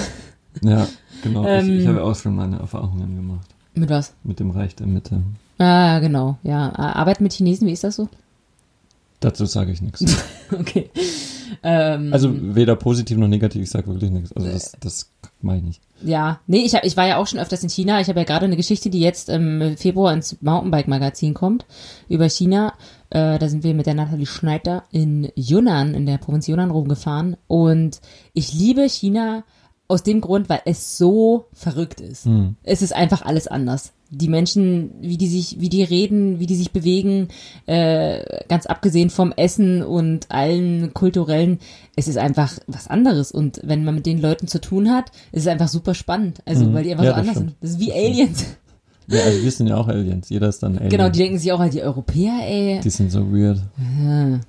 Ja, genau. ich, Ähm. ich habe auch schon meine Erfahrungen gemacht. Mit was? Mit dem Reich der Mitte. Ah, genau. Ja, Arbeit mit Chinesen, wie ist das so? Dazu sage ich nichts. Okay. Ähm, Also weder positiv noch negativ, ich sage wirklich nichts. Also Äh. das, das meine ich. Ja, nee, ich, hab, ich war ja auch schon öfters in China. Ich habe ja gerade eine Geschichte, die jetzt im Februar ins Mountainbike-Magazin kommt, über China. Äh, da sind wir mit der Nathalie Schneider in Yunnan, in der Provinz Yunnan rumgefahren. Und ich liebe China aus dem Grund, weil es so verrückt ist. Hm. Es ist einfach alles anders. Die Menschen, wie die sich, wie die reden, wie die sich bewegen, äh, ganz abgesehen vom Essen und allen kulturellen, es ist einfach was anderes. Und wenn man mit den Leuten zu tun hat, ist es einfach super spannend. Also, Mhm. weil die einfach Ja, so das anders stimmt. sind. Das ist wie Aliens. Ja, also wir sind ja auch Aliens. Jeder ist dann Alien. Genau, die denken sich auch, halt, die Europäer, ey. Die sind so weird. Ja.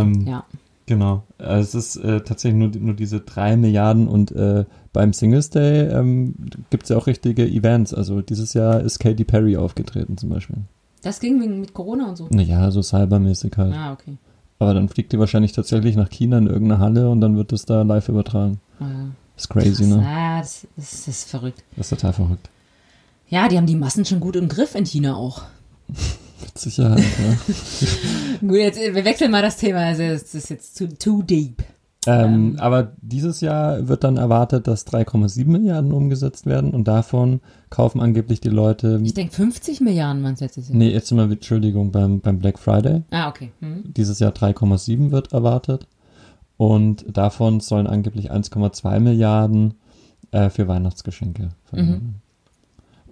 Ähm, ja. Genau. Also es ist äh, tatsächlich nur, nur diese drei Milliarden und äh, beim Singles Day ähm, gibt es ja auch richtige Events. Also dieses Jahr ist Katy Perry aufgetreten zum Beispiel. Das ging wegen mit Corona und so. Naja, so cybermäßig halt. Ah, okay. Aber dann fliegt die wahrscheinlich tatsächlich nach China in irgendeine Halle und dann wird das da live übertragen. Ah, ist crazy, krass. ne? Ah, das, das, das ist verrückt. Das ist total verrückt. Ja, die haben die Massen schon gut im Griff in China auch. Mit Sicherheit, ja. Gut, jetzt, wir wechseln mal das Thema. Also, das ist jetzt too, too deep. Ähm, aber dieses Jahr wird dann erwartet, dass 3,7 Milliarden umgesetzt werden und davon kaufen angeblich die Leute. Ich denke 50 Milliarden waren es letztes Jahr. Nee, jetzt mal, Entschuldigung, beim, beim Black Friday. Ah, okay. Hm. Dieses Jahr 3,7 wird erwartet. Und davon sollen angeblich 1,2 Milliarden äh, für Weihnachtsgeschenke verwendet werden.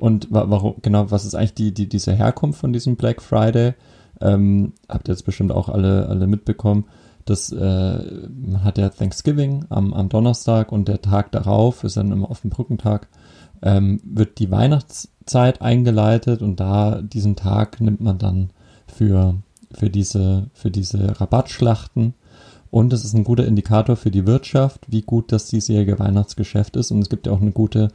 Und wa warum, genau, was ist eigentlich die, die, diese Herkunft von diesem Black Friday? Ähm, habt ihr jetzt bestimmt auch alle, alle mitbekommen. Das äh, man hat ja Thanksgiving am, am Donnerstag und der Tag darauf ist dann immer auf dem Brückentag, ähm, wird die Weihnachtszeit eingeleitet und da diesen Tag nimmt man dann für, für diese, für diese Rabattschlachten. Und es ist ein guter Indikator für die Wirtschaft, wie gut das diesjährige Weihnachtsgeschäft ist. Und es gibt ja auch eine gute,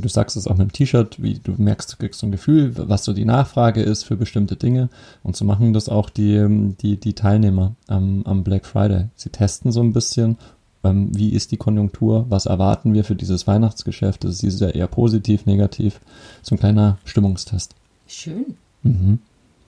du sagst es auch mit dem T-Shirt, wie du merkst, du kriegst so ein Gefühl, was so die Nachfrage ist für bestimmte Dinge. Und so machen das auch die, die, die Teilnehmer am, am Black Friday. Sie testen so ein bisschen, ähm, wie ist die Konjunktur, was erwarten wir für dieses Weihnachtsgeschäft. Das ist dieses Jahr eher positiv, negativ. So ein kleiner Stimmungstest. Schön. Mhm.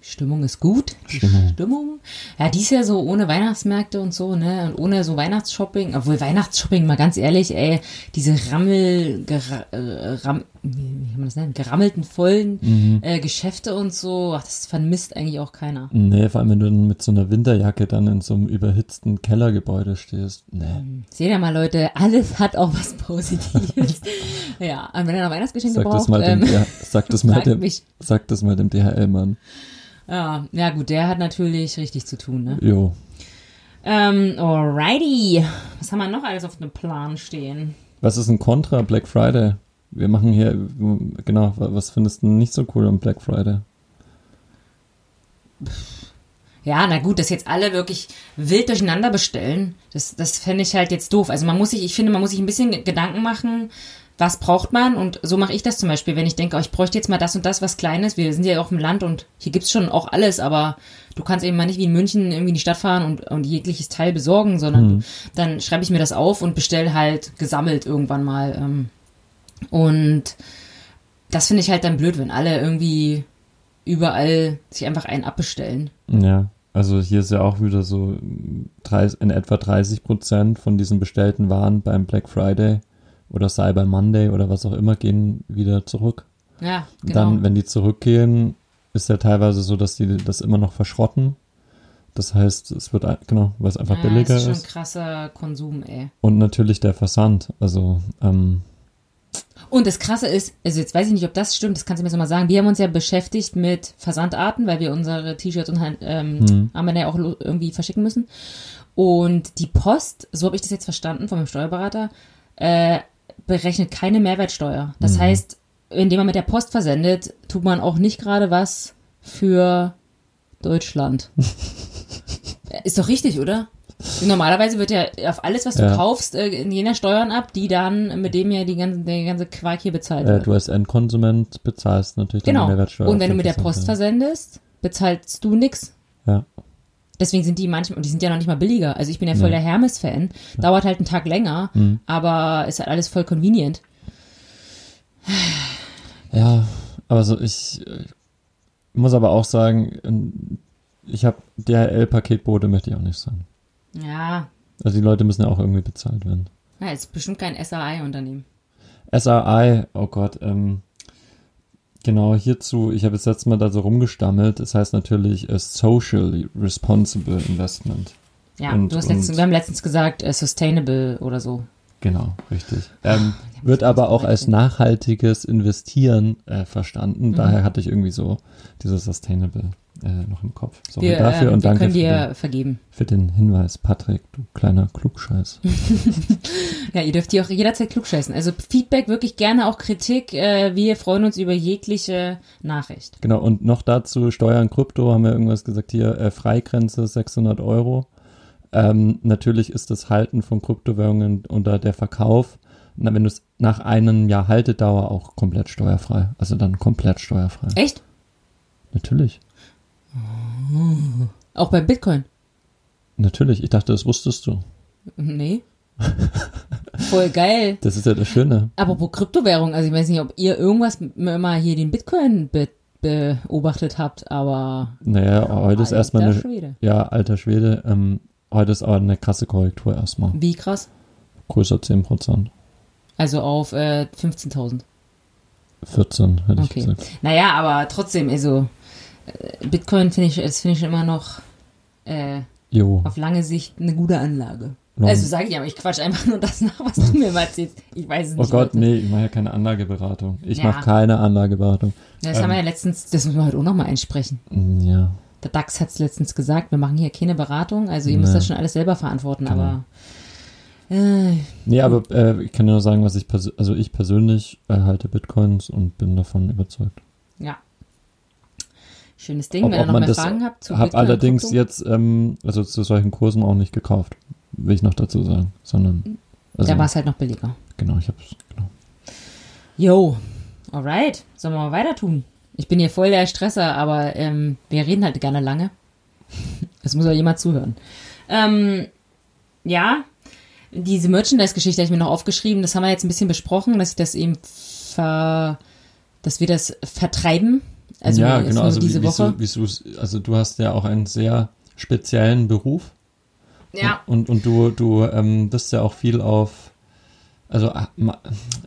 Stimmung ist gut. Die Stimmung. Stimmung. Ja, dies Jahr so ohne Weihnachtsmärkte und so, ne? Und ohne so Weihnachtsshopping. Obwohl Weihnachtsshopping, mal ganz ehrlich, ey, diese Rammel, gera, äh, ram, wie kann man das nennen? Gerammelten vollen Mhm. äh, Geschäfte und so, ach, das vermisst eigentlich auch keiner. Nee, vor allem, wenn du dann mit so einer Winterjacke dann in so einem überhitzten Kellergebäude stehst. Nee. Seht ihr mal, Leute, alles hat auch was Positives. ja, und wenn ihr noch Weihnachtsgeschenke Sag das braucht, mal dem, ähm, ja, sag das mal dem, mich. sag das mal dem DHL-Mann. Ja, ja gut, der hat natürlich richtig zu tun, ne? Jo. Ähm, alrighty. Was haben wir noch alles auf dem Plan stehen? Was ist ein Contra Black Friday? Wir machen hier, genau, wa- was findest du nicht so cool am Black Friday? Ja, na gut, dass jetzt alle wirklich wild durcheinander bestellen, das, das fände ich halt jetzt doof. Also man muss sich, ich finde, man muss sich ein bisschen Gedanken machen, was braucht man und so mache ich das zum Beispiel, wenn ich denke, oh, ich bräuchte jetzt mal das und das, was Kleines. Wir sind ja auch im Land und hier gibt's schon auch alles, aber du kannst eben mal nicht wie in München irgendwie in die Stadt fahren und, und jegliches Teil besorgen, sondern Mhm. dann schreibe ich mir das auf und bestell halt gesammelt irgendwann mal. Ähm, und das finde ich halt dann blöd, wenn alle irgendwie überall sich einfach einen abbestellen. Ja, also hier ist ja auch wieder so 30, in etwa 30 Prozent von diesen bestellten Waren beim Black Friday oder Cyber Monday oder was auch immer gehen wieder zurück. Ja, Und genau. Dann, wenn die zurückgehen, ist ja teilweise so, dass die das immer noch verschrotten. Das heißt, es wird, genau, weil es einfach ja, billiger das ist schon ist. krasser Konsum, ey. Und natürlich der Versand. Also, ähm, Und das Krasse ist, also jetzt weiß ich nicht, ob das stimmt, das kannst du mir so mal sagen. Wir haben uns ja beschäftigt mit Versandarten, weil wir unsere T-Shirts und ähm, Mhm. Armbänder ja auch irgendwie verschicken müssen. Und die Post, so habe ich das jetzt verstanden von meinem Steuerberater, äh, berechnet keine Mehrwertsteuer. Das heißt, indem man mit der Post versendet, tut man auch nicht gerade was für Deutschland. Ist doch richtig, oder? Normalerweise wird ja auf alles, was du Ja. kaufst, äh, in jener Steuern ab, die dann, mit dem ja die ganze, der ganze Quark hier bezahlt äh, wird. du als Endkonsument bezahlst natürlich dann die Genau. Mehrwertsteuer. Und wenn du mit der Post ja. versendest, bezahlst du nix. Ja. Deswegen sind die manchmal, und die sind ja noch nicht mal billiger. Also ich bin ja voll Nee. der Hermes-Fan. Dauert halt einen Tag länger, Mhm. aber ist halt alles voll convenient. Ja, aber so ich muss aber auch sagen, ähm, ich habe DHL-Paketbote möchte ich auch nicht sein. Ja, Also die Leute müssen ja auch irgendwie bezahlt werden. ja ist bestimmt kein SAI-Unternehmen. SRI, oh Gott, ähm, genau hierzu, ich habe jetzt letztes Mal da so rumgestammelt, das heißt natürlich äh, Socially Responsible Investment. Ja, Und- du hast letztens, und- wir haben letztens gesagt, äh, sustainable oder so. Genau, richtig. Ähm, wird aber auch als nachhaltiges Investieren äh, verstanden. Mhm. Daher hatte ich irgendwie so dieses Sustainable äh, noch im Kopf. Sorry Wir, dafür ähm, und danke können für dir den, vergeben. für den Hinweis, Patrick, du kleiner Klugscheiß. Ja, ihr dürft hier auch jederzeit klugscheißen. Also Feedback, wirklich gerne auch Kritik. Äh, wir freuen uns über jegliche Nachricht. Genau, und noch dazu Steuern Krypto, haben wir irgendwas gesagt hier, äh, Freigrenze 600 Euro. Ähm, natürlich ist das Halten von Kryptowährungen oder der Verkauf, na, wenn du es nach einem Jahr Haltedauer auch komplett steuerfrei. Also dann komplett steuerfrei. Echt? Natürlich. Auch bei Bitcoin? Natürlich. Ich dachte, das wusstest du. Nee. Voll geil. Das ist ja das Schöne. Apropos Kryptowährung, also ich weiß nicht, ob ihr irgendwas mal hier den Bitcoin be beobachtet habt, aber Naja, heute ist erstmal eine, Schwede. ja, alter Schwede, ähm, heute ist aber eine krasse Korrektur erstmal. Wie krass? Größer 10%. Also auf äh, 15.000. 14, hätte Okay. ich gesagt. Naja, aber trotzdem, also Bitcoin finde ich, das finde ich immer noch äh, auf lange Sicht eine gute Anlage. Long- Also sage ich aber, ich quatsch einfach nur das nach, was du mir mal erzählst. Ich weiß es Oh nicht. Gott, Leute. nee, ich mache ja keine Anlageberatung. Ich Ja. mache keine Anlageberatung. Das haben wir ja Ähm. letztens, das müssen wir heute auch nochmal einsprechen. Mm, Ja. Der DAX hat es letztens gesagt, wir machen hier keine Beratung, also ihr müsst Nee. das schon alles selber verantworten, Genau. aber äh, Nee, aber äh, ich kann nur sagen, was ich also ich persönlich äh, halte Bitcoins und bin davon überzeugt. ja. Schönes Ding, Ob- wenn ihr noch mehr Fragen habt zu Hab Bitcoin und allerdings jetzt ähm, also zu solchen Kursen auch nicht gekauft, will ich noch dazu sagen, sondern also da war es halt noch billiger. genau, ich hab's genau. Yo, alright, sollen wir mal weiter tun? Ich bin hier voll der Stresser, aber ähm, wir reden halt gerne lange. Es muss auch jemand zuhören. Ähm, ja, diese Merchandise-Geschichte habe ich mir noch aufgeschrieben. Das haben wir jetzt ein bisschen besprochen, dass ich das eben ver, dass wir das vertreiben. Also ja, genau, also diese wie, Woche. wieso, wieso, also du hast ja auch einen sehr speziellen Beruf ja, und, und du, du ähm, bist ja auch viel auf, also ma-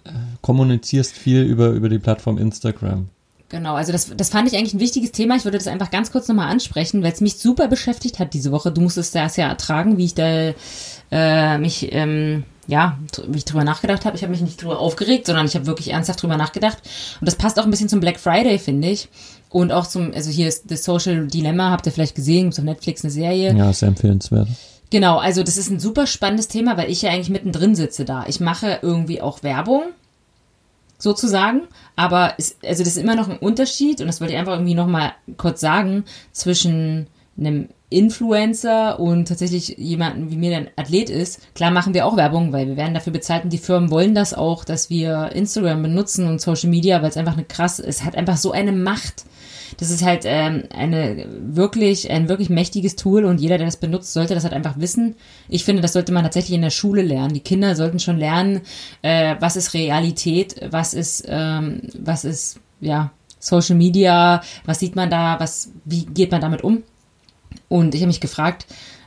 äh, kommunizierst viel über, über die Plattform Instagram. Genau, also das, das fand ich eigentlich ein wichtiges Thema. Ich würde das einfach ganz kurz nochmal ansprechen, weil es mich super beschäftigt hat diese Woche. Du musstest das ja ertragen, wie ich da äh, mich, ähm, ja, wie ich drüber nachgedacht habe. Ich habe mich nicht drüber aufgeregt, sondern ich habe wirklich ernsthaft drüber nachgedacht. Und das passt auch ein bisschen zum Black Friday, finde ich. Und auch zum, also hier ist The Social Dilemma, habt ihr vielleicht gesehen, auf Netflix eine Serie. Ja, sehr empfehlenswert. Genau, also das ist ein super spannendes Thema, weil ich ja eigentlich mittendrin sitze da. Ich mache irgendwie auch Werbung, sozusagen, aber es, also das ist immer noch ein Unterschied und das wollte ich einfach irgendwie nochmal kurz sagen, zwischen einem Influencer und tatsächlich jemanden, wie mir der ein Athlet ist. Klar machen wir auch Werbung, weil wir werden dafür bezahlt und die Firmen wollen das auch, dass wir Instagram benutzen und Social Media, weil es einfach eine krass, es hat einfach so eine Macht. Das ist halt ähm, eine wirklich ein wirklich mächtiges Tool und jeder, der das benutzt, sollte das halt einfach wissen. Ich finde, das sollte man tatsächlich in der Schule lernen. Die Kinder sollten schon lernen, äh, was ist Realität, was ist ähm, was ist ja Social Media, was sieht man da, was wie geht man damit um? Und ich habe mich gefragt,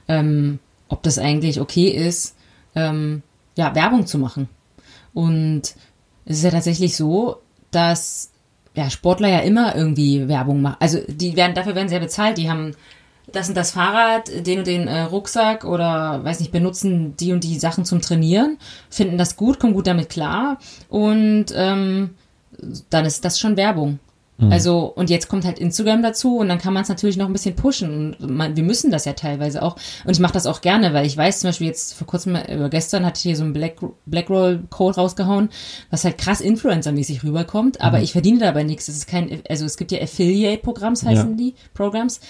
ähm, ob das eigentlich okay ist, ähm, ja Werbung zu machen. Und es ist ja tatsächlich so, dass ja, Sportler ja immer irgendwie Werbung machen. Also die werden, dafür werden sie ja bezahlt. Die haben das und das Fahrrad, den und den äh, Rucksack oder weiß nicht, benutzen die und die Sachen zum Trainieren, finden das gut, kommen gut damit klar und ähm, dann ist das schon Werbung. Also, und jetzt kommt halt Instagram dazu und dann kann man es natürlich noch ein bisschen pushen. Und man, wir müssen das ja teilweise auch. Und ich mache das auch gerne, weil ich weiß zum Beispiel jetzt vor kurzem, äh, gestern hatte ich hier so einen Black, Blackroll Code rausgehauen, was halt krass Influencer-mäßig rüberkommt, aber ich verdiene dabei nichts. Es ist kein, also es gibt ja Affiliate-Programms, heißen Ja. die, Programs,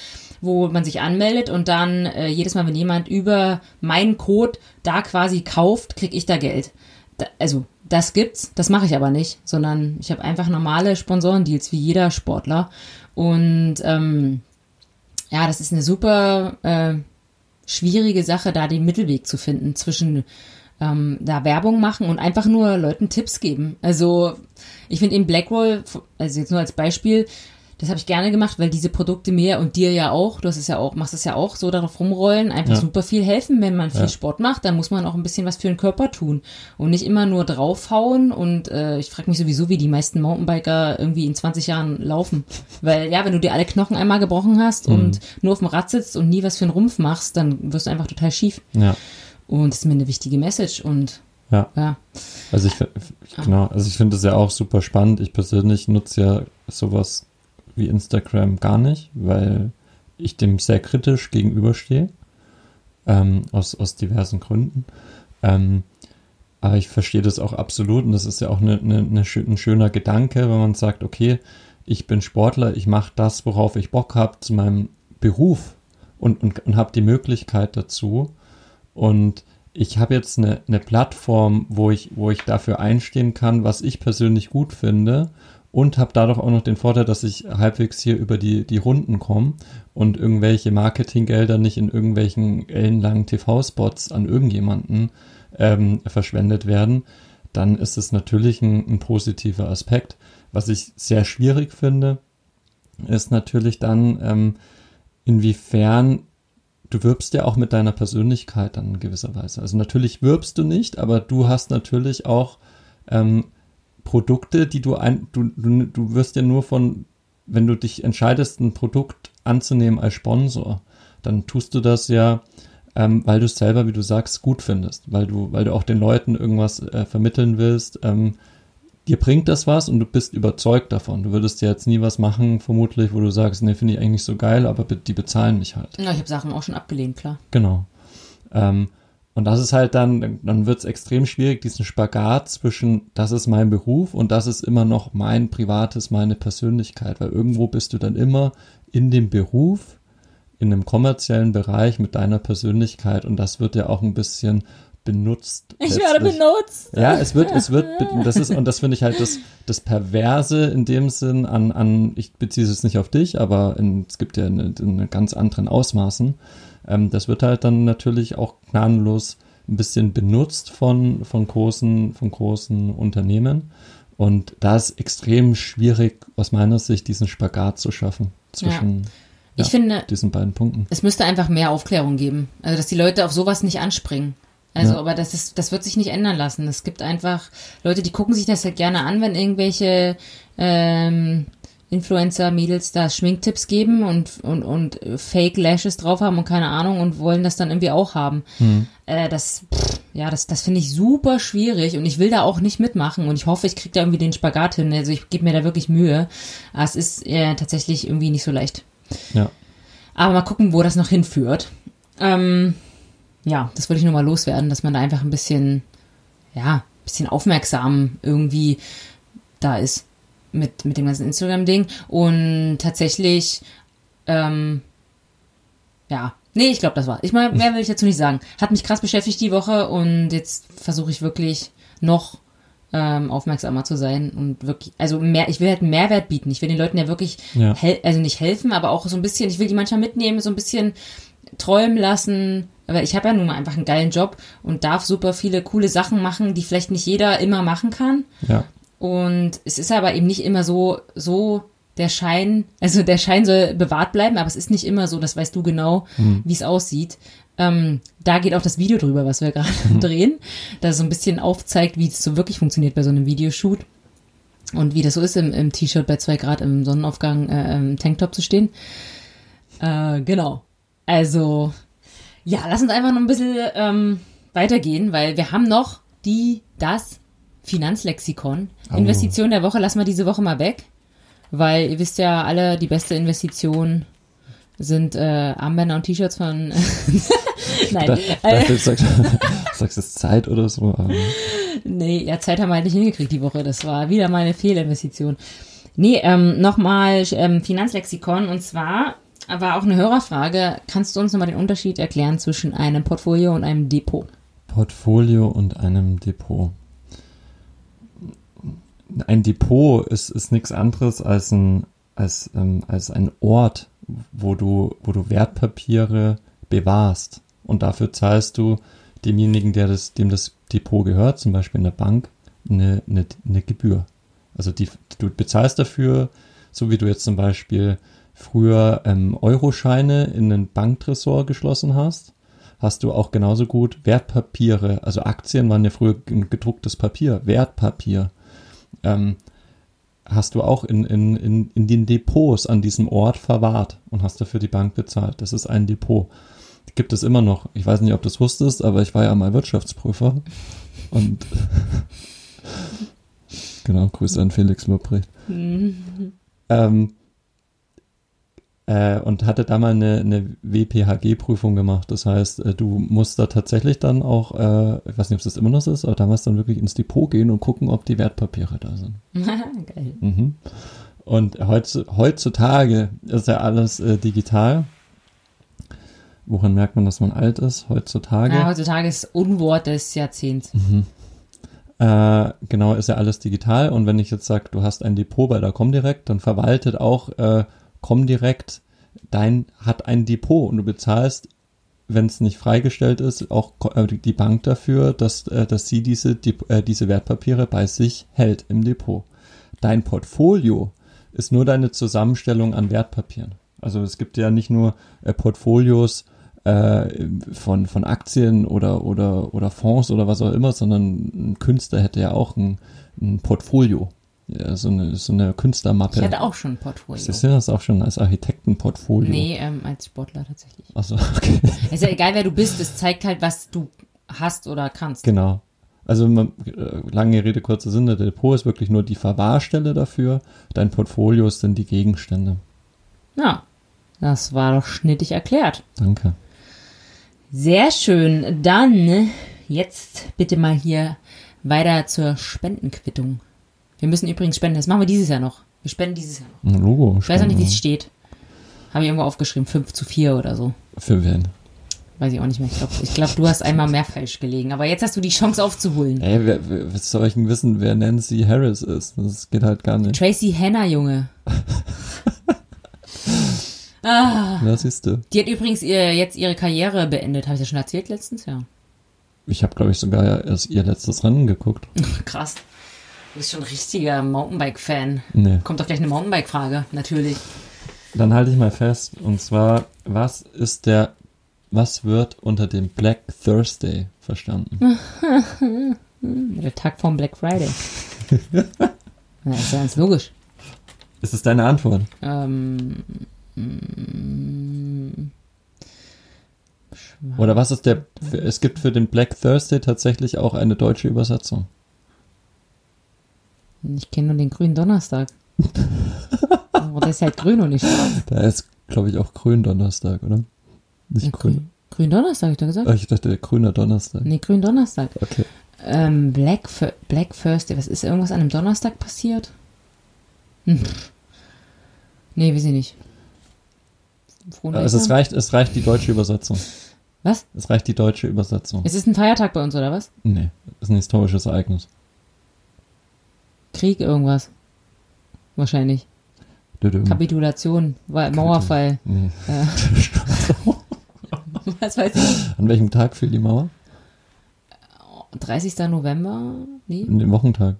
wo man sich anmeldet und dann äh, jedes Mal, wenn jemand über meinen Code da quasi kauft, krieg ich da Geld. Da, also das gibt's, das mache ich aber nicht, sondern ich habe einfach normale Sponsorendeals wie jeder Sportler und ähm, ja, das ist eine super äh, schwierige Sache, da den Mittelweg zu finden zwischen ähm, da Werbung machen und einfach nur Leuten Tipps geben. Also ich finde eben Blackroll, also jetzt nur als Beispiel, das habe ich gerne gemacht, weil diese Produkte mir und dir ja auch, du hast es ja auch, machst es ja auch so darauf rumrollen, einfach Ja. super viel helfen. Wenn man viel Ja. Sport macht, dann muss man auch ein bisschen was für den Körper tun und nicht immer nur draufhauen. Und äh, ich frage mich sowieso, wie die meisten Mountainbiker irgendwie in 20 Jahren laufen. Weil ja, wenn du dir alle Knochen einmal gebrochen hast und nur auf dem Rad sitzt und nie was für einen Rumpf machst, dann wirst du einfach total schief. Ja. Und das ist mir eine wichtige Message. Und Ja. Ja. Also ich, genau, also ich finde das ja auch super spannend. Ich persönlich nutze ja sowas wie Instagram gar nicht, weil ich dem sehr kritisch gegenüberstehe. Ähm, aus, aus diversen Gründen. Ähm, aber ich verstehe das auch absolut und das ist ja auch eine, eine, eine, ein schöner Gedanke, wenn man sagt, okay, ich bin Sportler, ich mache das, worauf ich Bock habe, zu meinem Beruf und, und, und habe die Möglichkeit dazu. Und ich habe jetzt eine, eine Plattform, wo ich, wo ich dafür einstehen kann, was ich persönlich gut finde und habe dadurch auch noch den Vorteil, dass ich halbwegs hier über die, die Runden komme und irgendwelche Marketinggelder nicht in irgendwelchen ellenlangen TV-Spots an irgendjemanden ähm, verschwendet werden, dann ist es natürlich ein, ein positiver Aspekt. Was ich sehr schwierig finde, ist natürlich dann, ähm, inwiefern du wirbst ja auch mit deiner Persönlichkeit dann in gewisser Weise. Also natürlich wirbst du nicht, aber du hast natürlich auch ähm, Produkte, die du ein, du, du, du wirst ja nur von, wenn du dich entscheidest, ein Produkt anzunehmen als Sponsor, dann tust du das ja, ähm, weil du es selber, wie du sagst, gut findest, weil du, weil du auch den Leuten irgendwas äh, vermitteln willst. Ähm, dir bringt das was und du bist überzeugt davon. Du würdest ja jetzt nie was machen, vermutlich, wo du sagst, nee, finde ich eigentlich so geil, aber die bezahlen mich halt. Ja, ich habe Sachen auch schon abgelehnt, klar. Genau. Ähm, und das ist halt dann, dann wird es extrem schwierig, diesen Spagat zwischen, das ist mein Beruf und das ist immer noch mein privates, meine Persönlichkeit, weil irgendwo bist du dann immer in dem Beruf, in einem kommerziellen Bereich mit deiner Persönlichkeit. Und das wird ja auch ein bisschen benutzt. Ich werde benutzt. Ja, es wird, es wird, das ist, und das finde ich halt das, das Perverse in dem Sinn an, an, ich beziehe es nicht auf dich, aber in, es gibt ja eine, eine ganz anderen Ausmaßen. Ähm, das wird halt dann natürlich auch gnadenlos ein bisschen benutzt von, von großen, von großen Unternehmen. Und da ist extrem schwierig, aus meiner Sicht, diesen Spagat zu schaffen zwischen ja. Ich ja, finde, diesen beiden Punkten. Es müsste einfach mehr Aufklärung geben. Also, dass die Leute auf sowas nicht anspringen. Also, ja. aber das ist, das wird sich nicht ändern lassen. Es gibt einfach Leute, die gucken sich das halt gerne an, wenn irgendwelche ähm, Influencer-Mädels da Schminktipps geben und, und, und Fake Lashes drauf haben und keine Ahnung und wollen das dann irgendwie auch haben. Hm. Äh, das, pff, ja, das, das finde ich super schwierig und ich will da auch nicht mitmachen und ich hoffe, ich kriege da irgendwie den Spagat hin. Also ich gebe mir da wirklich Mühe. Aber es ist äh, tatsächlich irgendwie nicht so leicht. Ja. Aber mal gucken, wo das noch hinführt. Ähm, ja, das wollte ich nur mal loswerden, dass man da einfach ein bisschen, ja, ein bisschen aufmerksam irgendwie da ist mit, mit dem ganzen Instagram-Ding. Und tatsächlich, ähm, ja, nee, ich glaube, das war. Ich meine, mehr will ich dazu nicht sagen. Hat mich krass beschäftigt die Woche und jetzt versuche ich wirklich noch ähm, aufmerksamer zu sein und wirklich, also mehr, ich will halt einen Mehrwert bieten. Ich will den Leuten ja wirklich, ja. also nicht helfen, aber auch so ein bisschen, ich will die manchmal mitnehmen, so ein bisschen träumen lassen, aber ich habe ja nun mal einfach einen geilen Job und darf super viele coole Sachen machen, die vielleicht nicht jeder immer machen kann. Ja. Und es ist aber eben nicht immer so, so der Schein, also der Schein soll bewahrt bleiben, aber es ist nicht immer so, das weißt du genau, mhm. wie es aussieht. Ähm, da geht auch das Video drüber, was wir gerade mhm. drehen, das so ein bisschen aufzeigt, wie es so wirklich funktioniert bei so einem Videoshoot. Und wie das so ist, im, im T-Shirt bei zwei Grad im Sonnenaufgang äh, im Tanktop zu stehen. Äh, genau. Also, ja, lass uns einfach noch ein bisschen ähm, weitergehen, weil wir haben noch die, das Finanzlexikon. Oh. Investition der Woche lassen wir diese Woche mal weg, weil ihr wisst ja alle, die beste Investition sind äh, Armbänder und T-Shirts von. Nein. Da, da, du sagst, sagst es Zeit oder so. Nee, ja, Zeit haben wir halt nicht hingekriegt die Woche. Das war wieder meine Fehlinvestition. Nee, ähm, nochmal ähm, Finanzlexikon und zwar war auch eine Hörerfrage. Kannst du uns nochmal den Unterschied erklären zwischen einem Portfolio und einem Depot? Portfolio und einem Depot. Ein Depot ist, ist nichts anderes als ein, als, ähm, als ein Ort, wo du, wo du Wertpapiere bewahrst. Und dafür zahlst du demjenigen, der das, dem das Depot gehört, zum Beispiel in der Bank, eine, eine, eine Gebühr. Also die, du bezahlst dafür, so wie du jetzt zum Beispiel früher ähm, Euroscheine in einen Banktresor geschlossen hast, hast du auch genauso gut Wertpapiere, also Aktien waren ja früher gedrucktes Papier, Wertpapier, ähm, hast du auch in, in, in, in den Depots an diesem Ort verwahrt und hast dafür die Bank bezahlt. Das ist ein Depot. gibt es immer noch. Ich weiß nicht, ob du es wusstest, aber ich war ja mal Wirtschaftsprüfer. Und genau, Grüße an Felix Lobrecht. ähm, äh, und hatte da mal eine, eine WPHG-Prüfung gemacht. Das heißt, äh, du musst da tatsächlich dann auch, äh, ich weiß nicht, ob das immer noch so ist, aber damals dann wirklich ins Depot gehen und gucken, ob die Wertpapiere da sind. Geil. Mhm. Und heutz, heutzutage ist ja alles äh, digital. Woran merkt man, dass man alt ist? Heutzutage. Ja, heutzutage ist Unwort des Jahrzehnts. Äh, genau, ist ja alles digital. Und wenn ich jetzt sage, du hast ein Depot bei der Comdirect, dann verwaltet auch äh, Comdirect dein, hat ein Depot und du bezahlst, wenn es nicht freigestellt ist, auch äh, die Bank dafür, dass, äh, dass sie diese, äh, diese Wertpapiere bei sich hält im Depot. Dein Portfolio ist nur deine Zusammenstellung an Wertpapieren. Also es gibt ja nicht nur Portfolios äh, von, von Aktien oder, oder, oder Fonds oder was auch immer, sondern ein Künstler hätte ja auch ein, ein Portfolio. Ja, so eine, so eine Künstlermappe. Ich hatte auch schon ein Portfolio. Du das auch schon als Architektenportfolio? Nee, ähm, als Sportler tatsächlich. Also, okay. Ist ja egal, wer du bist, es zeigt halt, was du hast oder kannst. Genau. Also man, äh, lange Rede, kurzer Sinn, der Depot ist wirklich nur die Verwahrstelle dafür. Dein Portfolio sind die Gegenstände. Ja, das war doch schnittig erklärt. Danke. Sehr schön. Dann jetzt bitte mal hier weiter zur Spendenquittung. Wir müssen übrigens spenden. Das machen wir dieses Jahr noch. Wir spenden dieses Jahr noch. Ein Logo. Ich weiß auch nicht, wie es steht. Habe ich irgendwo aufgeschrieben. 5 zu 4 oder so. Für wen? Weiß ich auch nicht mehr. Ich glaube, ich glaub, du hast einmal mehr falsch gelegen. Aber jetzt hast du die Chance aufzuholen. Ey, wer, wer, was soll ich denn wissen, wer Nancy Harris ist? Das geht halt gar nicht. Tracy Hanna, Junge. ah, Das siehst du. die hat übrigens ihr, jetzt ihre Karriere beendet. Habe ich das schon erzählt letztens? Ja. Ich habe, glaube ich, sogar erst ihr letztes Rennen geguckt. Krass. Du bist schon ein richtiger Mountainbike-Fan. Nee. Kommt doch gleich eine Mountainbike-Frage, natürlich. Dann halte ich mal fest. Und zwar, was ist der, was wird unter dem Black Thursday verstanden? Der Tag vom Black Friday. Na, ist ja ganz logisch. Ist es deine Antwort? Ähm, mm, Oder was ist der, es gibt für den Black Thursday tatsächlich auch eine deutsche Übersetzung. Ich kenne nur den grünen Donnerstag. Aber der ist halt grün und nicht schwarz. Da ist, glaube ich, auch Gründonnerstag, oder? Nicht grün. Grün, grün Donnerstag, hab ich doch gesagt. Ich dachte, der grüner Donnerstag. Nee, grün Donnerstag. Okay. Ähm, Black, Black Thursday, was ist irgendwas an einem Donnerstag passiert? Hm. Nee, weiß ich nicht. Frohen Also es reicht, es reicht die deutsche Übersetzung. Was? Es reicht die deutsche Übersetzung. Es ist ein Feiertag bei uns, oder was? Nee, ist ein historisches Ereignis. Krieg, irgendwas. Wahrscheinlich. Kapitulation, Wa- Mauerfall. Nee. Äh. was weiß ich? An welchem Tag fiel die Mauer? 30. November? Nee. In dem Wochentag.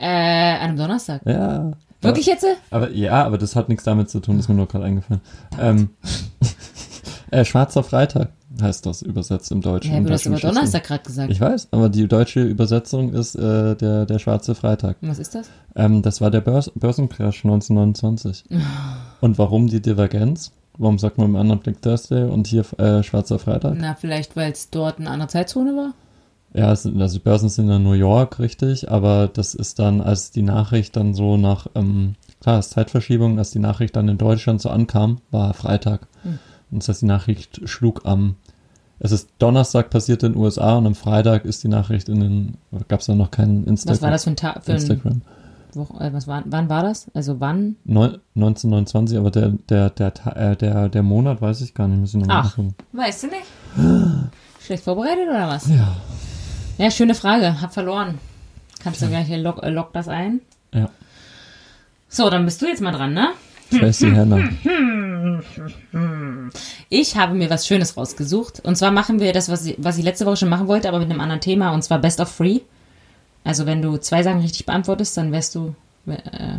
Äh, an einem Donnerstag. Ja. Wirklich jetzt? Aber ja, aber das hat nichts damit zu tun, ist mir nur gerade eingefallen. Ähm, äh, Schwarzer Freitag heißt das übersetzt im Deutschen. Ja, im du hast aber. Donnerstag gerade gesagt. Ich weiß, aber die deutsche Übersetzung ist äh, der, der Schwarze Freitag. Was ist das? Ähm, das war der Börs Börsencrash 1929. Und warum die Divergenz? Warum sagt man im anderen Black Thursday und hier äh, Schwarzer Freitag? Na, vielleicht, weil es dort eine andere Zeitzone war? Ja, es sind, also die Börsen sind in New York, richtig, aber das ist dann, als die Nachricht dann so nach, ähm, klar, es ist Zeitverschiebung, als die Nachricht dann in Deutschland so ankam, war Freitag. Hm. Und das heißt, die Nachricht schlug am, es ist Donnerstag passiert in den USA und am Freitag ist die Nachricht in den, gab es dann noch keinen Instagram. Was war das für ein Tag? Für ein, Instagram. Wochen, äh, was war, wann war das? Also wann? Neun, 1929, aber der, der, der, Ta- äh, der, der Monat weiß ich gar nicht, Ach. gucken. Weißt du nicht? Schlecht vorbereitet oder was? Ja. Ja, schöne Frage. Hab verloren. Kannst du gleich, lock, lock das ein? Ja. So, dann bist du jetzt mal dran, ne? Tracy Hannah. Ich habe mir was Schönes rausgesucht. Und zwar machen wir das, was ich, was ich letzte Woche schon machen wollte, aber mit einem anderen Thema. Und zwar Best of Three. Also wenn du zwei Sachen richtig beantwortest, dann wärst du äh,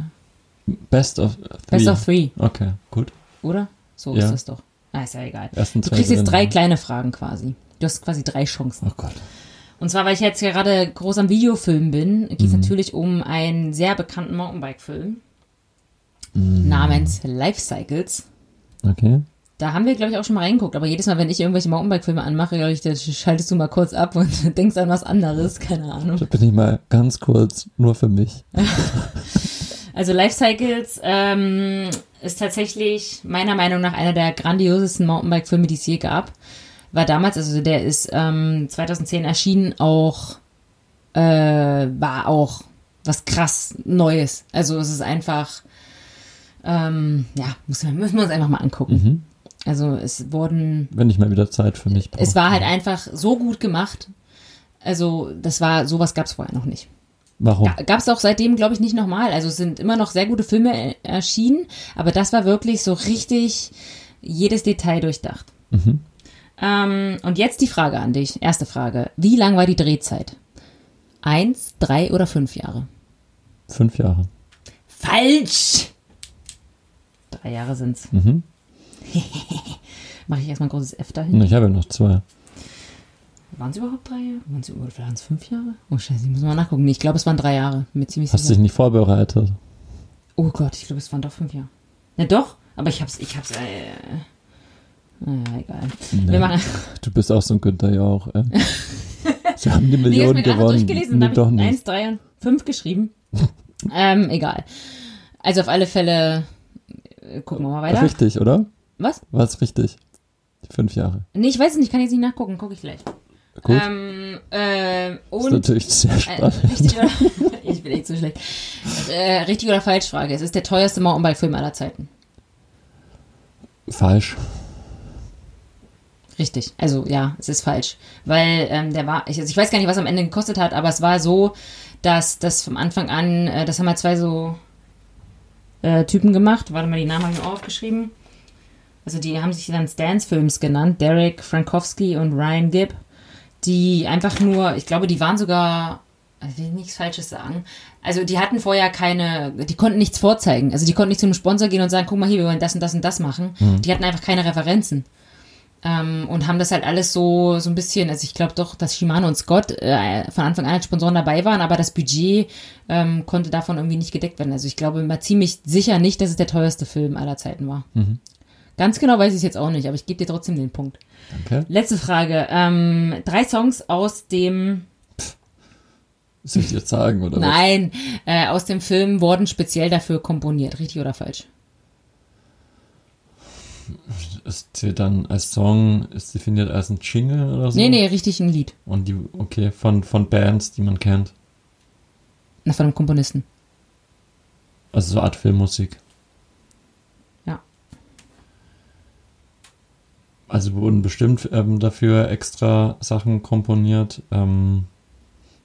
Best of three. Best of Three, Okay, gut. oder? So Ja. ist das doch. Ah, ist ja egal. Ersten Du kriegst jetzt drei kleine Fragen quasi. Du hast quasi drei Chancen. Oh Gott. Und zwar, weil ich jetzt gerade groß am Videofilm bin, geht es Mhm. natürlich um einen sehr bekannten Mountainbike-Film Mhm. namens Life Cycles. Okay. Da haben wir, glaube ich, auch schon mal reingeguckt. Aber jedes Mal, wenn ich irgendwelche Mountainbike-Filme anmache, glaube ich, da schaltest du mal kurz ab und denkst an was anderes. Keine Ahnung. Da bin ich mal ganz kurz nur für mich. Also Life Cycles ähm, ist tatsächlich meiner Meinung nach einer der grandiosesten Mountainbike-Filme, die es je gab. War damals, also der ist ähm, 2010 erschienen, auch äh, war auch was krass Neues. Also es ist einfach, ähm, ja, muss man, müssen wir uns einfach mal angucken. Mhm. Also es wurden, Wenn ich mal wieder Zeit für mich brauche. es war halt einfach so gut gemacht. Also das war, sowas gab es vorher noch nicht. Warum? Gab es auch seitdem, glaube ich, nicht nochmal. Also es sind immer noch sehr gute Filme äh, erschienen, aber das war wirklich so richtig jedes Detail durchdacht. Mhm. Ähm, und jetzt die Frage an dich. Erste Frage. Wie lang war die Drehzeit? Eins, drei oder fünf Jahre? Fünf Jahre. Falsch! Drei Jahre sind's. Mhm. Mache ich erstmal ein großes F dahin. Ich habe ja noch zwei. Waren es überhaupt drei Jahre? Waren es oder waren es fünf Jahre? Oh Scheiße, ich muss mal nachgucken. Nee, ich glaube, es waren drei Jahre. Mir ziemlich Hast sicher. dich nicht vorbereitet. Oh Gott, ich glaube, es waren doch fünf Jahre. Na doch, aber ich hab's, ich hab's, äh, naja, egal. Nee. Wir machen, Du bist auch so ein Günther Jauch. Äh. Sie haben die nee, Millionen gerade gewonnen. durchgelesen, Nee, dann doch habe ich nicht. eins, drei und fünf geschrieben. ähm, egal. Also auf alle Fälle, äh, gucken wir mal weiter. Richtig, oder? Was? War es richtig? Fünf Jahre. Nee, ich weiß es nicht, kann jetzt nicht nachgucken, gucke ich gleich. Gut. Ähm, äh, ist und natürlich sehr Äh, spannend. richtig oder, ich bin echt so schlecht. Äh, richtig oder falsch Frage. Es ist der teuerste Mountainbike-Film aller Zeiten. Falsch. Richtig. Also ja, es ist falsch. Weil ähm, der war, ich, also ich weiß gar nicht, was am Ende gekostet hat, aber es war so, dass das vom Anfang an, äh, das haben halt zwei so äh, Typen gemacht. Warte mal, die Namen habe ich mir auch aufgeschrieben. Also die haben sich dann Stans Films genannt, Derek Frankowski und Ryan Gibb, die einfach nur, ich glaube, die waren sogar, also ich will nichts Falsches sagen. Also die hatten vorher keine, die konnten nichts vorzeigen. Also die konnten nicht zu einem Sponsor gehen und sagen, guck mal hier, wir wollen das und das und das machen. Die hatten einfach keine Referenzen. Ähm, und haben das halt alles so, so ein bisschen, also ich glaube doch, dass Shimano und Scott äh, von Anfang an als Sponsoren dabei waren, aber das Budget ähm, konnte davon irgendwie nicht gedeckt werden. Also ich glaube mal ziemlich sicher nicht, dass es der teuerste Film aller Zeiten war. Ganz genau weiß ich es jetzt auch nicht, aber ich gebe dir trotzdem den Punkt. Danke. Letzte Frage. Ähm, drei Songs aus dem, Soll ich jetzt sagen, oder nein, äh, aus dem Film wurden speziell dafür komponiert. Richtig oder falsch? Es zählt dann als Song, ist definiert als ein Jingle oder so? Nee, nee, richtig ein Lied. Und die, okay, von, von Bands, die man kennt. Na, von einem Komponisten. Also so Art Filmmusik. Ja. Also wurden bestimmt ähm, dafür extra Sachen komponiert. Ähm,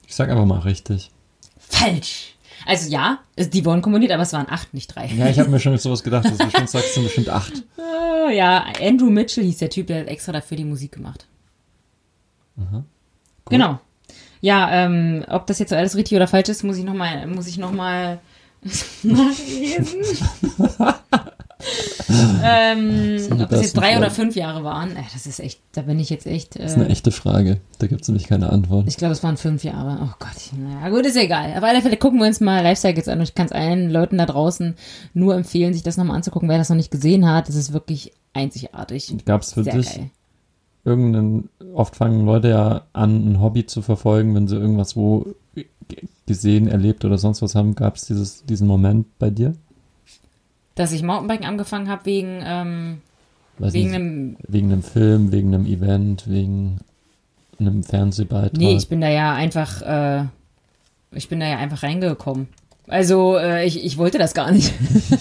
ich sag einfach mal richtig. Falsch. Also ja, die wurden komponiert, aber es waren acht, nicht drei. Ja, ich habe mir schon sowas gedacht, dass du schon sagst, es sind bestimmt acht. Ah, ja, Andrew Mitchell hieß der Typ, der hat extra dafür die Musik gemacht. Genau. Ja, ähm, ob das jetzt alles richtig oder falsch ist, muss ich noch mal, muss ich noch mal nachlesen. ähm, ob das jetzt drei oder Fragen. fünf Jahre waren, äh, das ist echt, da bin ich jetzt echt. Das ist eine Äh, echte Frage. Da gibt es nämlich keine Antwort. ich glaube, es waren fünf Jahre. Oh Gott, naja, gut, ist egal. Auf alle Fälle gucken wir uns mal Lifecycles an und ich kann es allen Leuten da draußen nur empfehlen, sich das nochmal anzugucken, wer das noch nicht gesehen hat. Das ist wirklich einzigartig. Gab es für Sehr dich geil. irgendeinen, oft fangen Leute ja an, ein Hobby zu verfolgen, wenn sie irgendwas wo gesehen, erlebt oder sonst was haben. Gab es diesen Moment bei dir? Dass ich Mountainbiken angefangen habe wegen, ähm, Weiß wegen nicht, einem wegen einem Film, wegen einem Event, wegen einem Fernsehbeitrag. Nee, ich bin da ja einfach, äh, ich bin da ja einfach reingekommen. Also, äh, ich, ich wollte das gar nicht.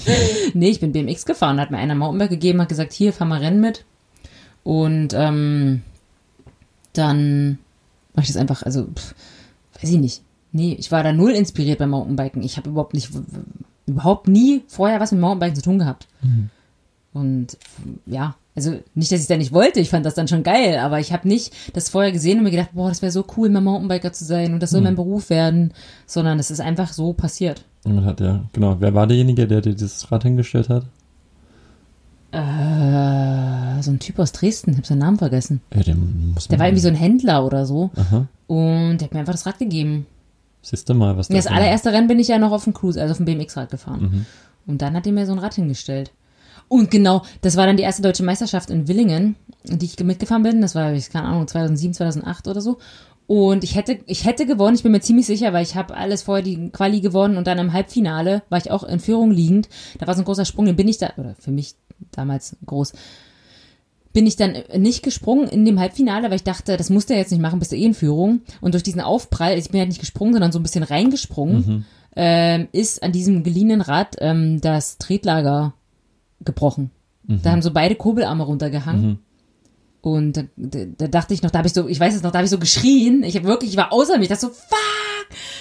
nee, ich bin BMX gefahren, hat mir einer Mountainbike gegeben, hat gesagt, hier, fahr mal Rennen mit. Und ähm, dann mach ich das einfach, also, pff, weiß ich nicht. Nee, ich war da null inspiriert beim Mountainbiken. Ich habe überhaupt nicht, überhaupt nie vorher was mit Mountainbiken zu tun gehabt. Und ja, also nicht, dass ich da nicht wollte, ich fand das dann schon geil, aber ich habe nicht das vorher gesehen und mir gedacht, boah, das wäre so cool, mal Mountainbiker zu sein und das soll mein Beruf werden, sondern es ist einfach so passiert. Und hat ja, genau. Wer war derjenige, der dir dieses Rad hingestellt hat? Äh, so ein Typ aus Dresden, ich habe seinen Namen vergessen. Ja, Der war irgendwie so ein Händler oder so Aha. und der hat mir einfach das Rad gegeben. Siehst du mal, was Das für- allererste Rennen bin ich ja noch auf dem Cruise, also auf dem BMX-Rad gefahren. Mhm. Und dann hat er mir so ein Rad hingestellt. Und genau, das war dann die erste deutsche Meisterschaft in Willingen, in die ich mitgefahren bin. Das war, ich keine Ahnung, 2007, 2008 oder so. Und ich hätte, ich hätte gewonnen, ich bin mir ziemlich sicher, weil ich habe alles vorher die Quali gewonnen und dann im Halbfinale war ich auch in Führung liegend. Da war so ein großer Sprung, den bin ich da, oder für mich damals groß, bin ich dann nicht gesprungen in dem Halbfinale, weil ich dachte, das musst du jetzt nicht machen, bist du eh in Führung. Und durch diesen Aufprall, ich bin halt nicht gesprungen, sondern so ein bisschen reingesprungen, mhm. ähm, ist an diesem geliehenen Rad ähm, das Tretlager gebrochen. Mhm. Da haben so beide Kurbelarme runtergehangen. Mhm. Und da, da, da, dachte ich noch, da habe ich so, ich weiß es noch, da habe ich so geschrien. Ich habe wirklich, ich war außer mich. Ich dachte so, fuck,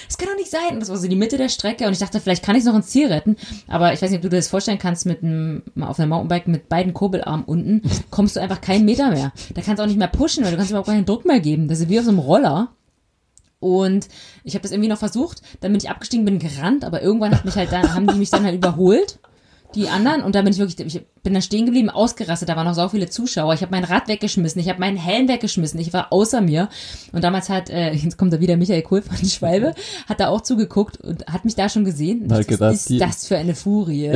das kann doch nicht sein. Und das war so die Mitte der Strecke. Und ich dachte, vielleicht kann ich es noch ins Ziel retten. Aber ich weiß nicht, ob du dir das vorstellen kannst, mit einem, auf einem Mountainbike mit beiden Kurbelarmen unten, kommst du einfach keinen Meter mehr. Da kannst du auch nicht mehr pushen, weil du kannst überhaupt keinen Druck mehr geben. Das ist wie auf so einem Roller. Und ich habe das irgendwie noch versucht, dann bin ich abgestiegen, bin gerannt, aber irgendwann hat mich halt dann, haben die mich dann halt überholt die anderen und da bin ich wirklich, ich bin da stehen geblieben, ausgerastet, da waren noch so viele Zuschauer. Ich habe mein Rad weggeschmissen, ich habe meinen Helm weggeschmissen, ich war außer mir. Und damals hat, äh, jetzt kommt da wieder Michael Kohl von Schwalbe, hat da auch zugeguckt und hat mich da schon gesehen. Was ist die... das für eine Furie?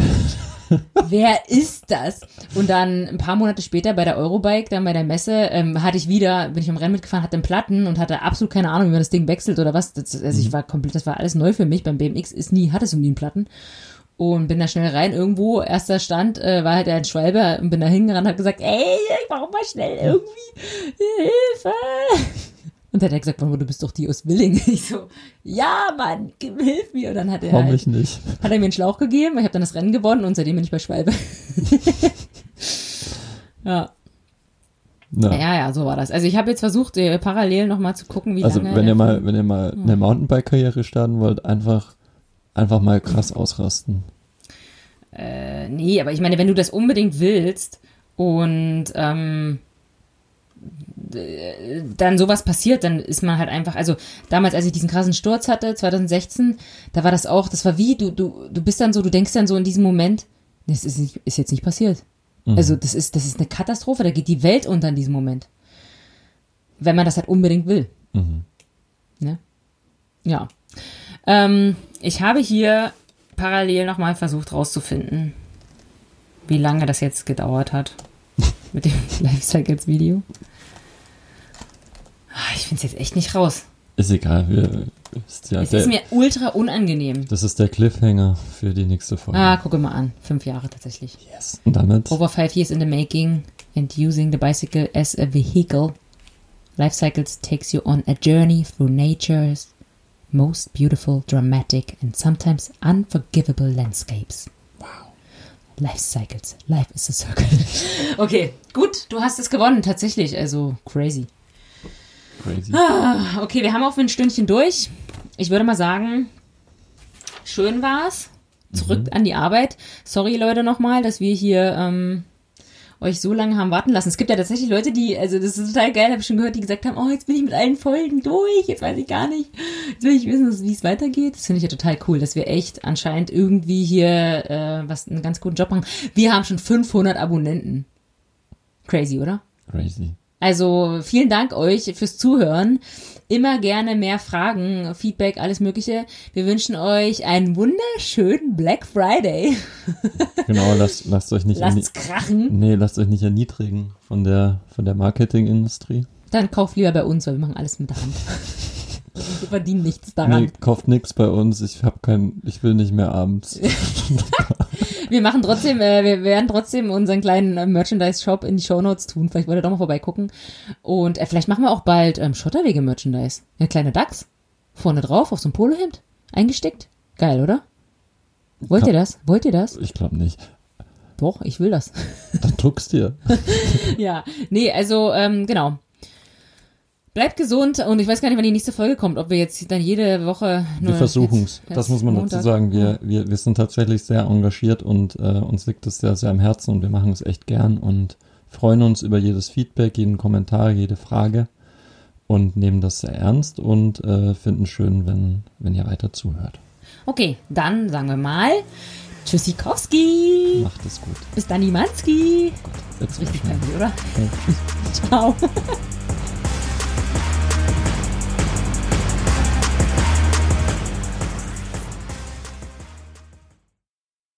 Wer ist das? Und dann ein paar Monate später bei der Eurobike, dann bei der Messe, ähm, hatte ich wieder, bin ich am Rennen mitgefahren, hatte einen Platten und hatte absolut keine Ahnung, wie man das Ding wechselt oder was. Das, also ich mhm. war komplett, das war alles neu für mich. Beim BMX ist nie, hatte es nie einen Platten und bin da schnell rein. Irgendwo, erster Stand, äh, war halt der Schwalbe und bin da hingerannt und hat gesagt, ey, ich brauche mal schnell irgendwie Hilfe. Und dann hat er gesagt, du bist doch die aus Willing. Ich so, ja, Mann, hilf mir. Und dann hat er, halt, mich nicht. hat er mir einen Schlauch gegeben. Ich habe dann das Rennen gewonnen und seitdem bin ich bei Schwalbe. ja. Ja. ja, ja, so war das. Also ich habe jetzt versucht, äh, parallel nochmal zu gucken, wie also lange. Also wenn ihr mal, wenn ihr mal eine Mountainbike-Karriere starten wollt, einfach einfach mal krass ausrasten. Äh, nee, aber ich meine, wenn du das unbedingt willst und ähm, dann sowas passiert, dann ist man halt einfach, also damals, als ich diesen krassen Sturz hatte, 2016, da war das auch, das war wie, du, du, du bist dann so, du denkst dann so in diesem Moment, das ist, nicht, ist jetzt nicht passiert. Mhm. Also das ist, das ist eine Katastrophe, da geht die Welt unter in diesem Moment. Wenn man das halt unbedingt will. Mhm. Ne? Ja. Ähm, ich habe hier parallel nochmal versucht rauszufinden, wie lange das jetzt gedauert hat mit dem Lifecycles-Video. Ah, ich finde es jetzt echt nicht raus. Ist egal. Wir, ist ja es der, ist mir ultra unangenehm. Das ist der Cliffhanger für die nächste Folge. Ah, gucke mal an. Fünf Jahre tatsächlich. Yes. Und damit? Over five years in the making and using the bicycle as a vehicle. Life Cycles takes you on a journey through nature's most beautiful, dramatic, and sometimes unforgivable landscapes. Wow. Life cycles. Life is a circle. okay, gut, du hast es gewonnen, tatsächlich. Also crazy. Crazy. Ah, okay, wir haben auch für ein Stündchen durch. Ich würde mal sagen, schön war's. Zurück mhm. an die Arbeit. Sorry, Leute, nochmal, dass wir hier ähm, euch so lange haben warten lassen. Es gibt ja tatsächlich Leute, die, also das ist total geil, habe ich schon gehört, die gesagt haben, oh, jetzt bin ich mit allen Folgen durch, jetzt weiß ich gar nicht, jetzt will ich wissen, wie es weitergeht. Das finde ich ja total cool, dass wir echt anscheinend irgendwie hier äh, was einen ganz guten Job machen. Wir haben schon 500 Abonnenten. Crazy, oder? Crazy. Also vielen Dank euch fürs Zuhören. Immer gerne mehr Fragen, Feedback, alles Mögliche. Wir wünschen euch einen wunderschönen Black Friday. Genau, lasst, lasst euch nicht lasst krachen. Nee, lasst euch nicht erniedrigen von der von der Marketingindustrie. Dann kauft lieber bei uns, weil wir machen alles mit der Hand. Wir verdienen nichts daran. Nee, kauft nichts bei uns. Ich habe kein, ich will nicht mehr abends. wir machen trotzdem, äh, wir werden trotzdem unseren kleinen äh, Merchandise-Shop in die Shownotes tun. Vielleicht wollt ihr doch mal vorbeigucken. Und äh, vielleicht machen wir auch bald ähm, Schotterwege-Merchandise. Eine kleine Dachs. Vorne drauf auf so ein Polohemd. Eingesteckt. Geil, oder? Wollt ihr das? Wollt ihr das? Ich glaube nicht. Doch, ich will das. Dann druckst dir. ja, nee, also ähm, genau. Bleibt gesund und ich weiß gar nicht, wann die nächste Folge kommt, ob wir jetzt dann jede Woche nur. Wir versuchen es. Das muss man Montag. dazu sagen. Wir, wir, wir sind tatsächlich sehr engagiert und äh, uns liegt das sehr, sehr am Herzen und wir machen es echt gern und freuen uns über jedes Feedback, jeden Kommentar, jede Frage und nehmen das sehr ernst und äh, finden schön, wenn, wenn ihr weiter zuhört. Okay, dann sagen wir mal Tschüssikowski. Macht es gut. Bis dann, Imanski. Gott, jetzt Richtig geil, oder? Ja. Ciao.